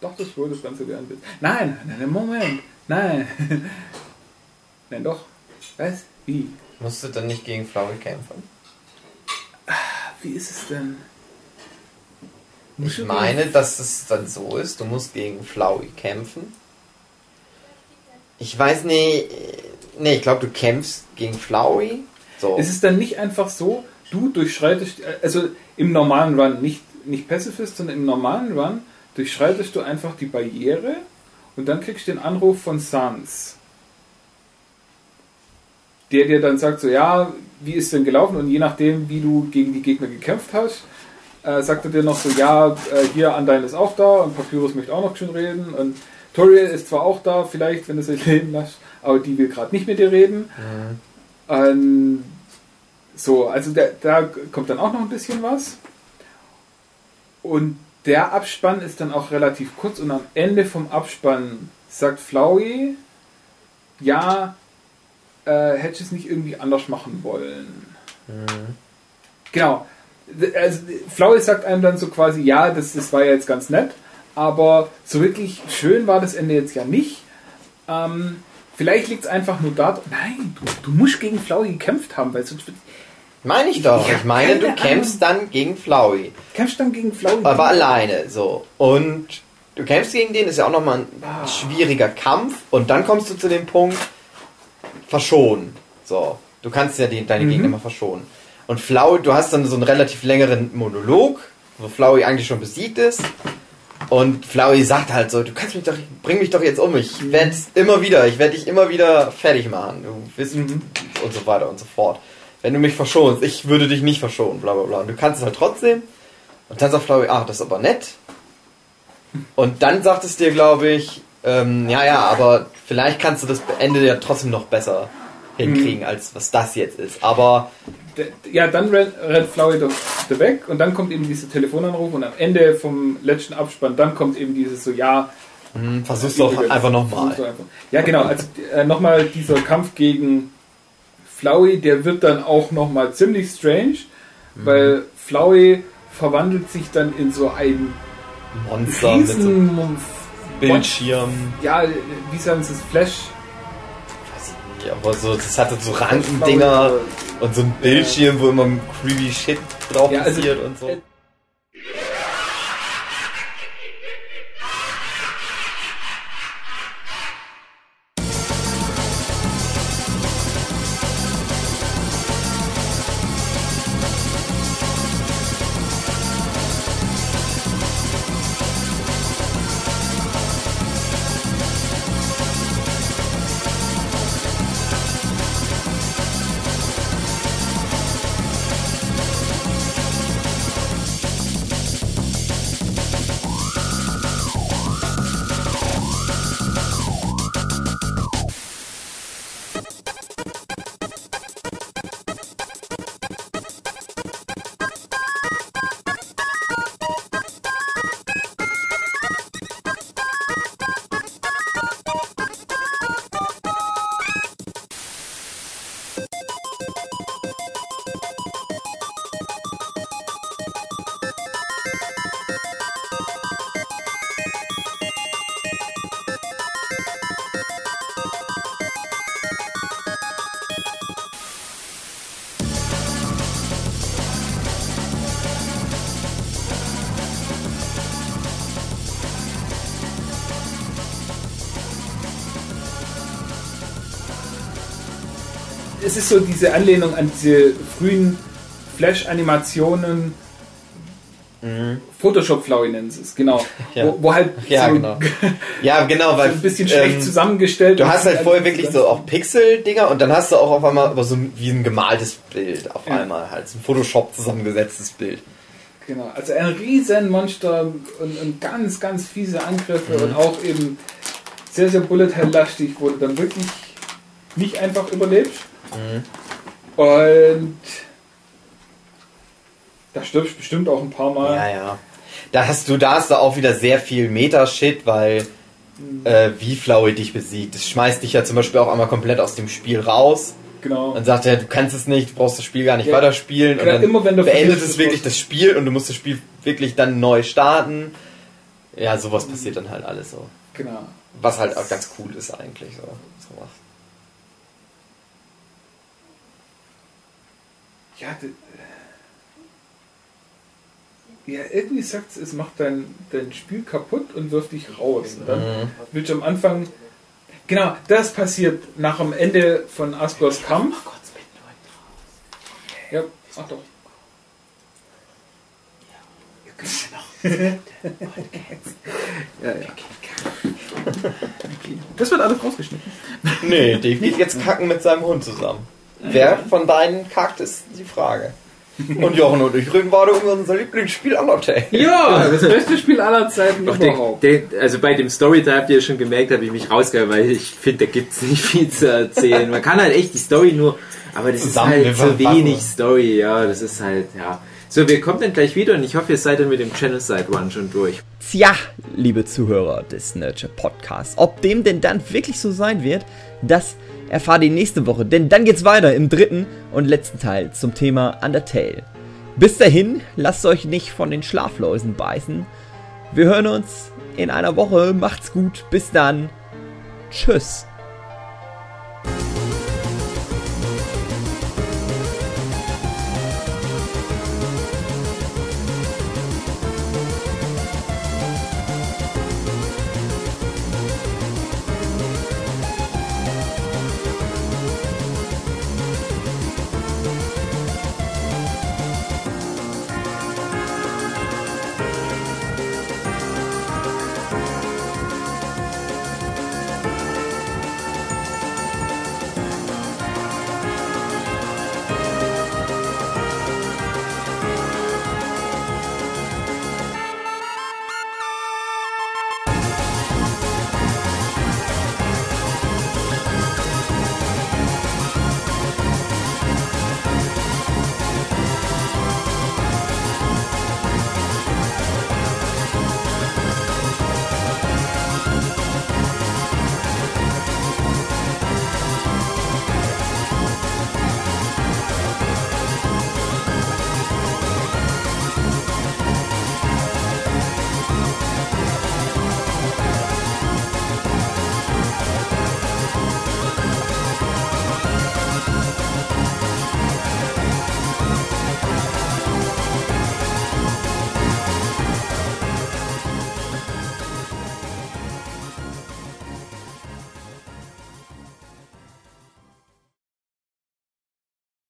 Doch, das wohl das Ganze wäre ein Witz. Nein, nein, nein, Moment. Nein. nein, doch. Was? Wie? Musst du dann nicht gegen Flowey kämpfen? Wie ist es denn? Ich meine, dass es dann so ist, du musst gegen Flowey kämpfen. Ich weiß nicht. Nee, ich glaube, du kämpfst gegen Flowey. So. Ist es dann nicht einfach so, du durchschreitest, also im normalen Run, nicht, nicht Pacifist, sondern im normalen Run, durchschreitest du einfach die Barriere und dann kriegst du den Anruf von Sans. Der dir dann sagt, so, ja, wie ist denn gelaufen? Und je nachdem, wie du gegen die Gegner gekämpft hast, äh, sagt er dir noch so, ja, äh, hier Andein ist auch da und Papyrus möchte auch noch schön reden und Toriel ist zwar auch da, vielleicht, wenn du sie leben lässt, aber die will gerade nicht mit dir reden. Ähm, so, also der, da kommt dann auch noch ein bisschen was. Und der Abspann ist dann auch relativ kurz und am Ende vom Abspann sagt Flowey, ja, äh, hätte ich es nicht irgendwie anders machen wollen. Genau. Also, Flowey sagt einem dann so quasi, ja, das, das war ja jetzt ganz nett, aber so wirklich schön war das Ende jetzt ja nicht. Ähm, vielleicht liegt es einfach nur daran, nein, du, du musst gegen Flowey gekämpft haben, weil sonst wird- Meine ich doch. Ich Ich meine, du kämpfst dann gegen Flowey. kämpfst dann gegen Flowey. Aber alleine, so. Und du kämpfst gegen den, ist ja auch nochmal ein Ah. schwieriger Kampf. Und dann kommst du zu dem Punkt, verschonen. So. Du kannst ja den, deine Mhm. Gegner mal verschonen. Und Flowey, du hast dann so einen relativ längeren Monolog, wo Flowey eigentlich schon besiegt ist. Und Flowey sagt halt so, du kannst mich doch, bring mich doch jetzt um. Ich werde immer wieder, ich werde dich immer wieder fertig machen. Du wirst Mhm. und so weiter und so fort. Wenn du mich verschonst, ich würde dich nicht verschonen, bla bla bla. Und du kannst es halt trotzdem. Und dann sagt Flowey, ah, das ist aber nett. Und dann sagt es dir, glaube ich, ähm, ja, ja, aber vielleicht kannst du das Ende ja trotzdem noch besser hinkriegen, als was das jetzt ist. Aber Der- Ja, dann rennt, rennt Flowey doch weg und dann kommt eben dieser Telefonanruf und am Ende vom letzten Abspann, dann kommt eben dieses so, ja, hm, versuch's doch einfach nochmal. Ja, genau, also äh, nochmal dieser Kampf gegen Flowey, der wird dann auch nochmal ziemlich strange, Mhm. weil Flowey verwandelt sich dann in so ein Monster mit so riesen Bildschirm. ja, wie sagen sie es, Flash nicht, aber so, das hatte so Rankendinger und so ein Bildschirm, wo immer creepy Shit drauf Ja, also- passiert und so. Ist so diese Anlehnung an diese frühen Flash-Animationen. Photoshop-Flaue nennen sie es, genau. Mhm. Ja. Wo, wo halt Ja, so, genau. Ja, genau, so weil ein bisschen schlecht ähm, zusammengestellt Du hast halt vorher wirklich so auch Pixel-Dinger und dann hast du auch auf einmal so wie ein gemaltes Bild auf Ja. einmal halt, so ein Photoshop zusammengesetztes Bild. Genau, also ein riesen Monster und, und ganz, ganz fiese Angriffe Mhm. und auch eben sehr, sehr bullet hell lastig wo du dann wirklich nicht einfach überlebst. Mhm. Und da stirbst du bestimmt auch ein paar Mal. Ja, ja. Da hast du, da hast du auch wieder sehr viel Meta-Shit, weil äh, wie Flowey dich besiegt. Das schmeißt dich ja zum Beispiel auch einmal komplett aus dem Spiel raus. Genau. Dann sagt er, du kannst es nicht, du brauchst das Spiel gar nicht Ja. weiterspielen. Und Gerade dann immer, wenn du beendet es wirklich das Spiel und du musst das Spiel wirklich dann neu starten. Ja, sowas passiert dann halt alles so. Genau. Was halt auch ganz cool ist eigentlich. So, Ja, ja irgendwie sagt es, es macht dein, dein Spiel kaputt und wirft dich raus. Und dann Mhm. willst du am Anfang. Genau, das passiert nach dem Ende von Asgors Kampf. Ja, ach doch. ja, ja. Okay. Das wird alles rausgeschnitten. Nee, geht jetzt kacken mit seinem Hund zusammen. Wer von beiden kackt, ist die Frage. Und Jochen und ich reden gerade über unser Lieblingsspiel Undertale. Ja, das beste Spiel aller Zeiten überhaupt. der, also bei dem Story-Teil habt ihr ja schon gemerkt, habe ich mich rausgeehört, weil ich finde, da gibt es nicht viel zu erzählen. Man kann halt echt die Story nur, aber das ist halt so Zusammenfassen. wenig Story, ja, das ist halt, ja. So, wir kommen dann gleich wieder und ich hoffe, ihr seid dann mit dem Channel-Side One schon durch. Tja, liebe Zuhörer des Nurture Podcasts, ob dem denn dann wirklich so sein wird, das erfahrt ihr nächste Woche, denn dann geht's weiter im dritten und letzten Teil zum Thema Undertale. Bis dahin, lasst euch nicht von den Schlafläusen beißen. Wir hören uns in einer Woche. Macht's gut. Bis dann. Tschüss.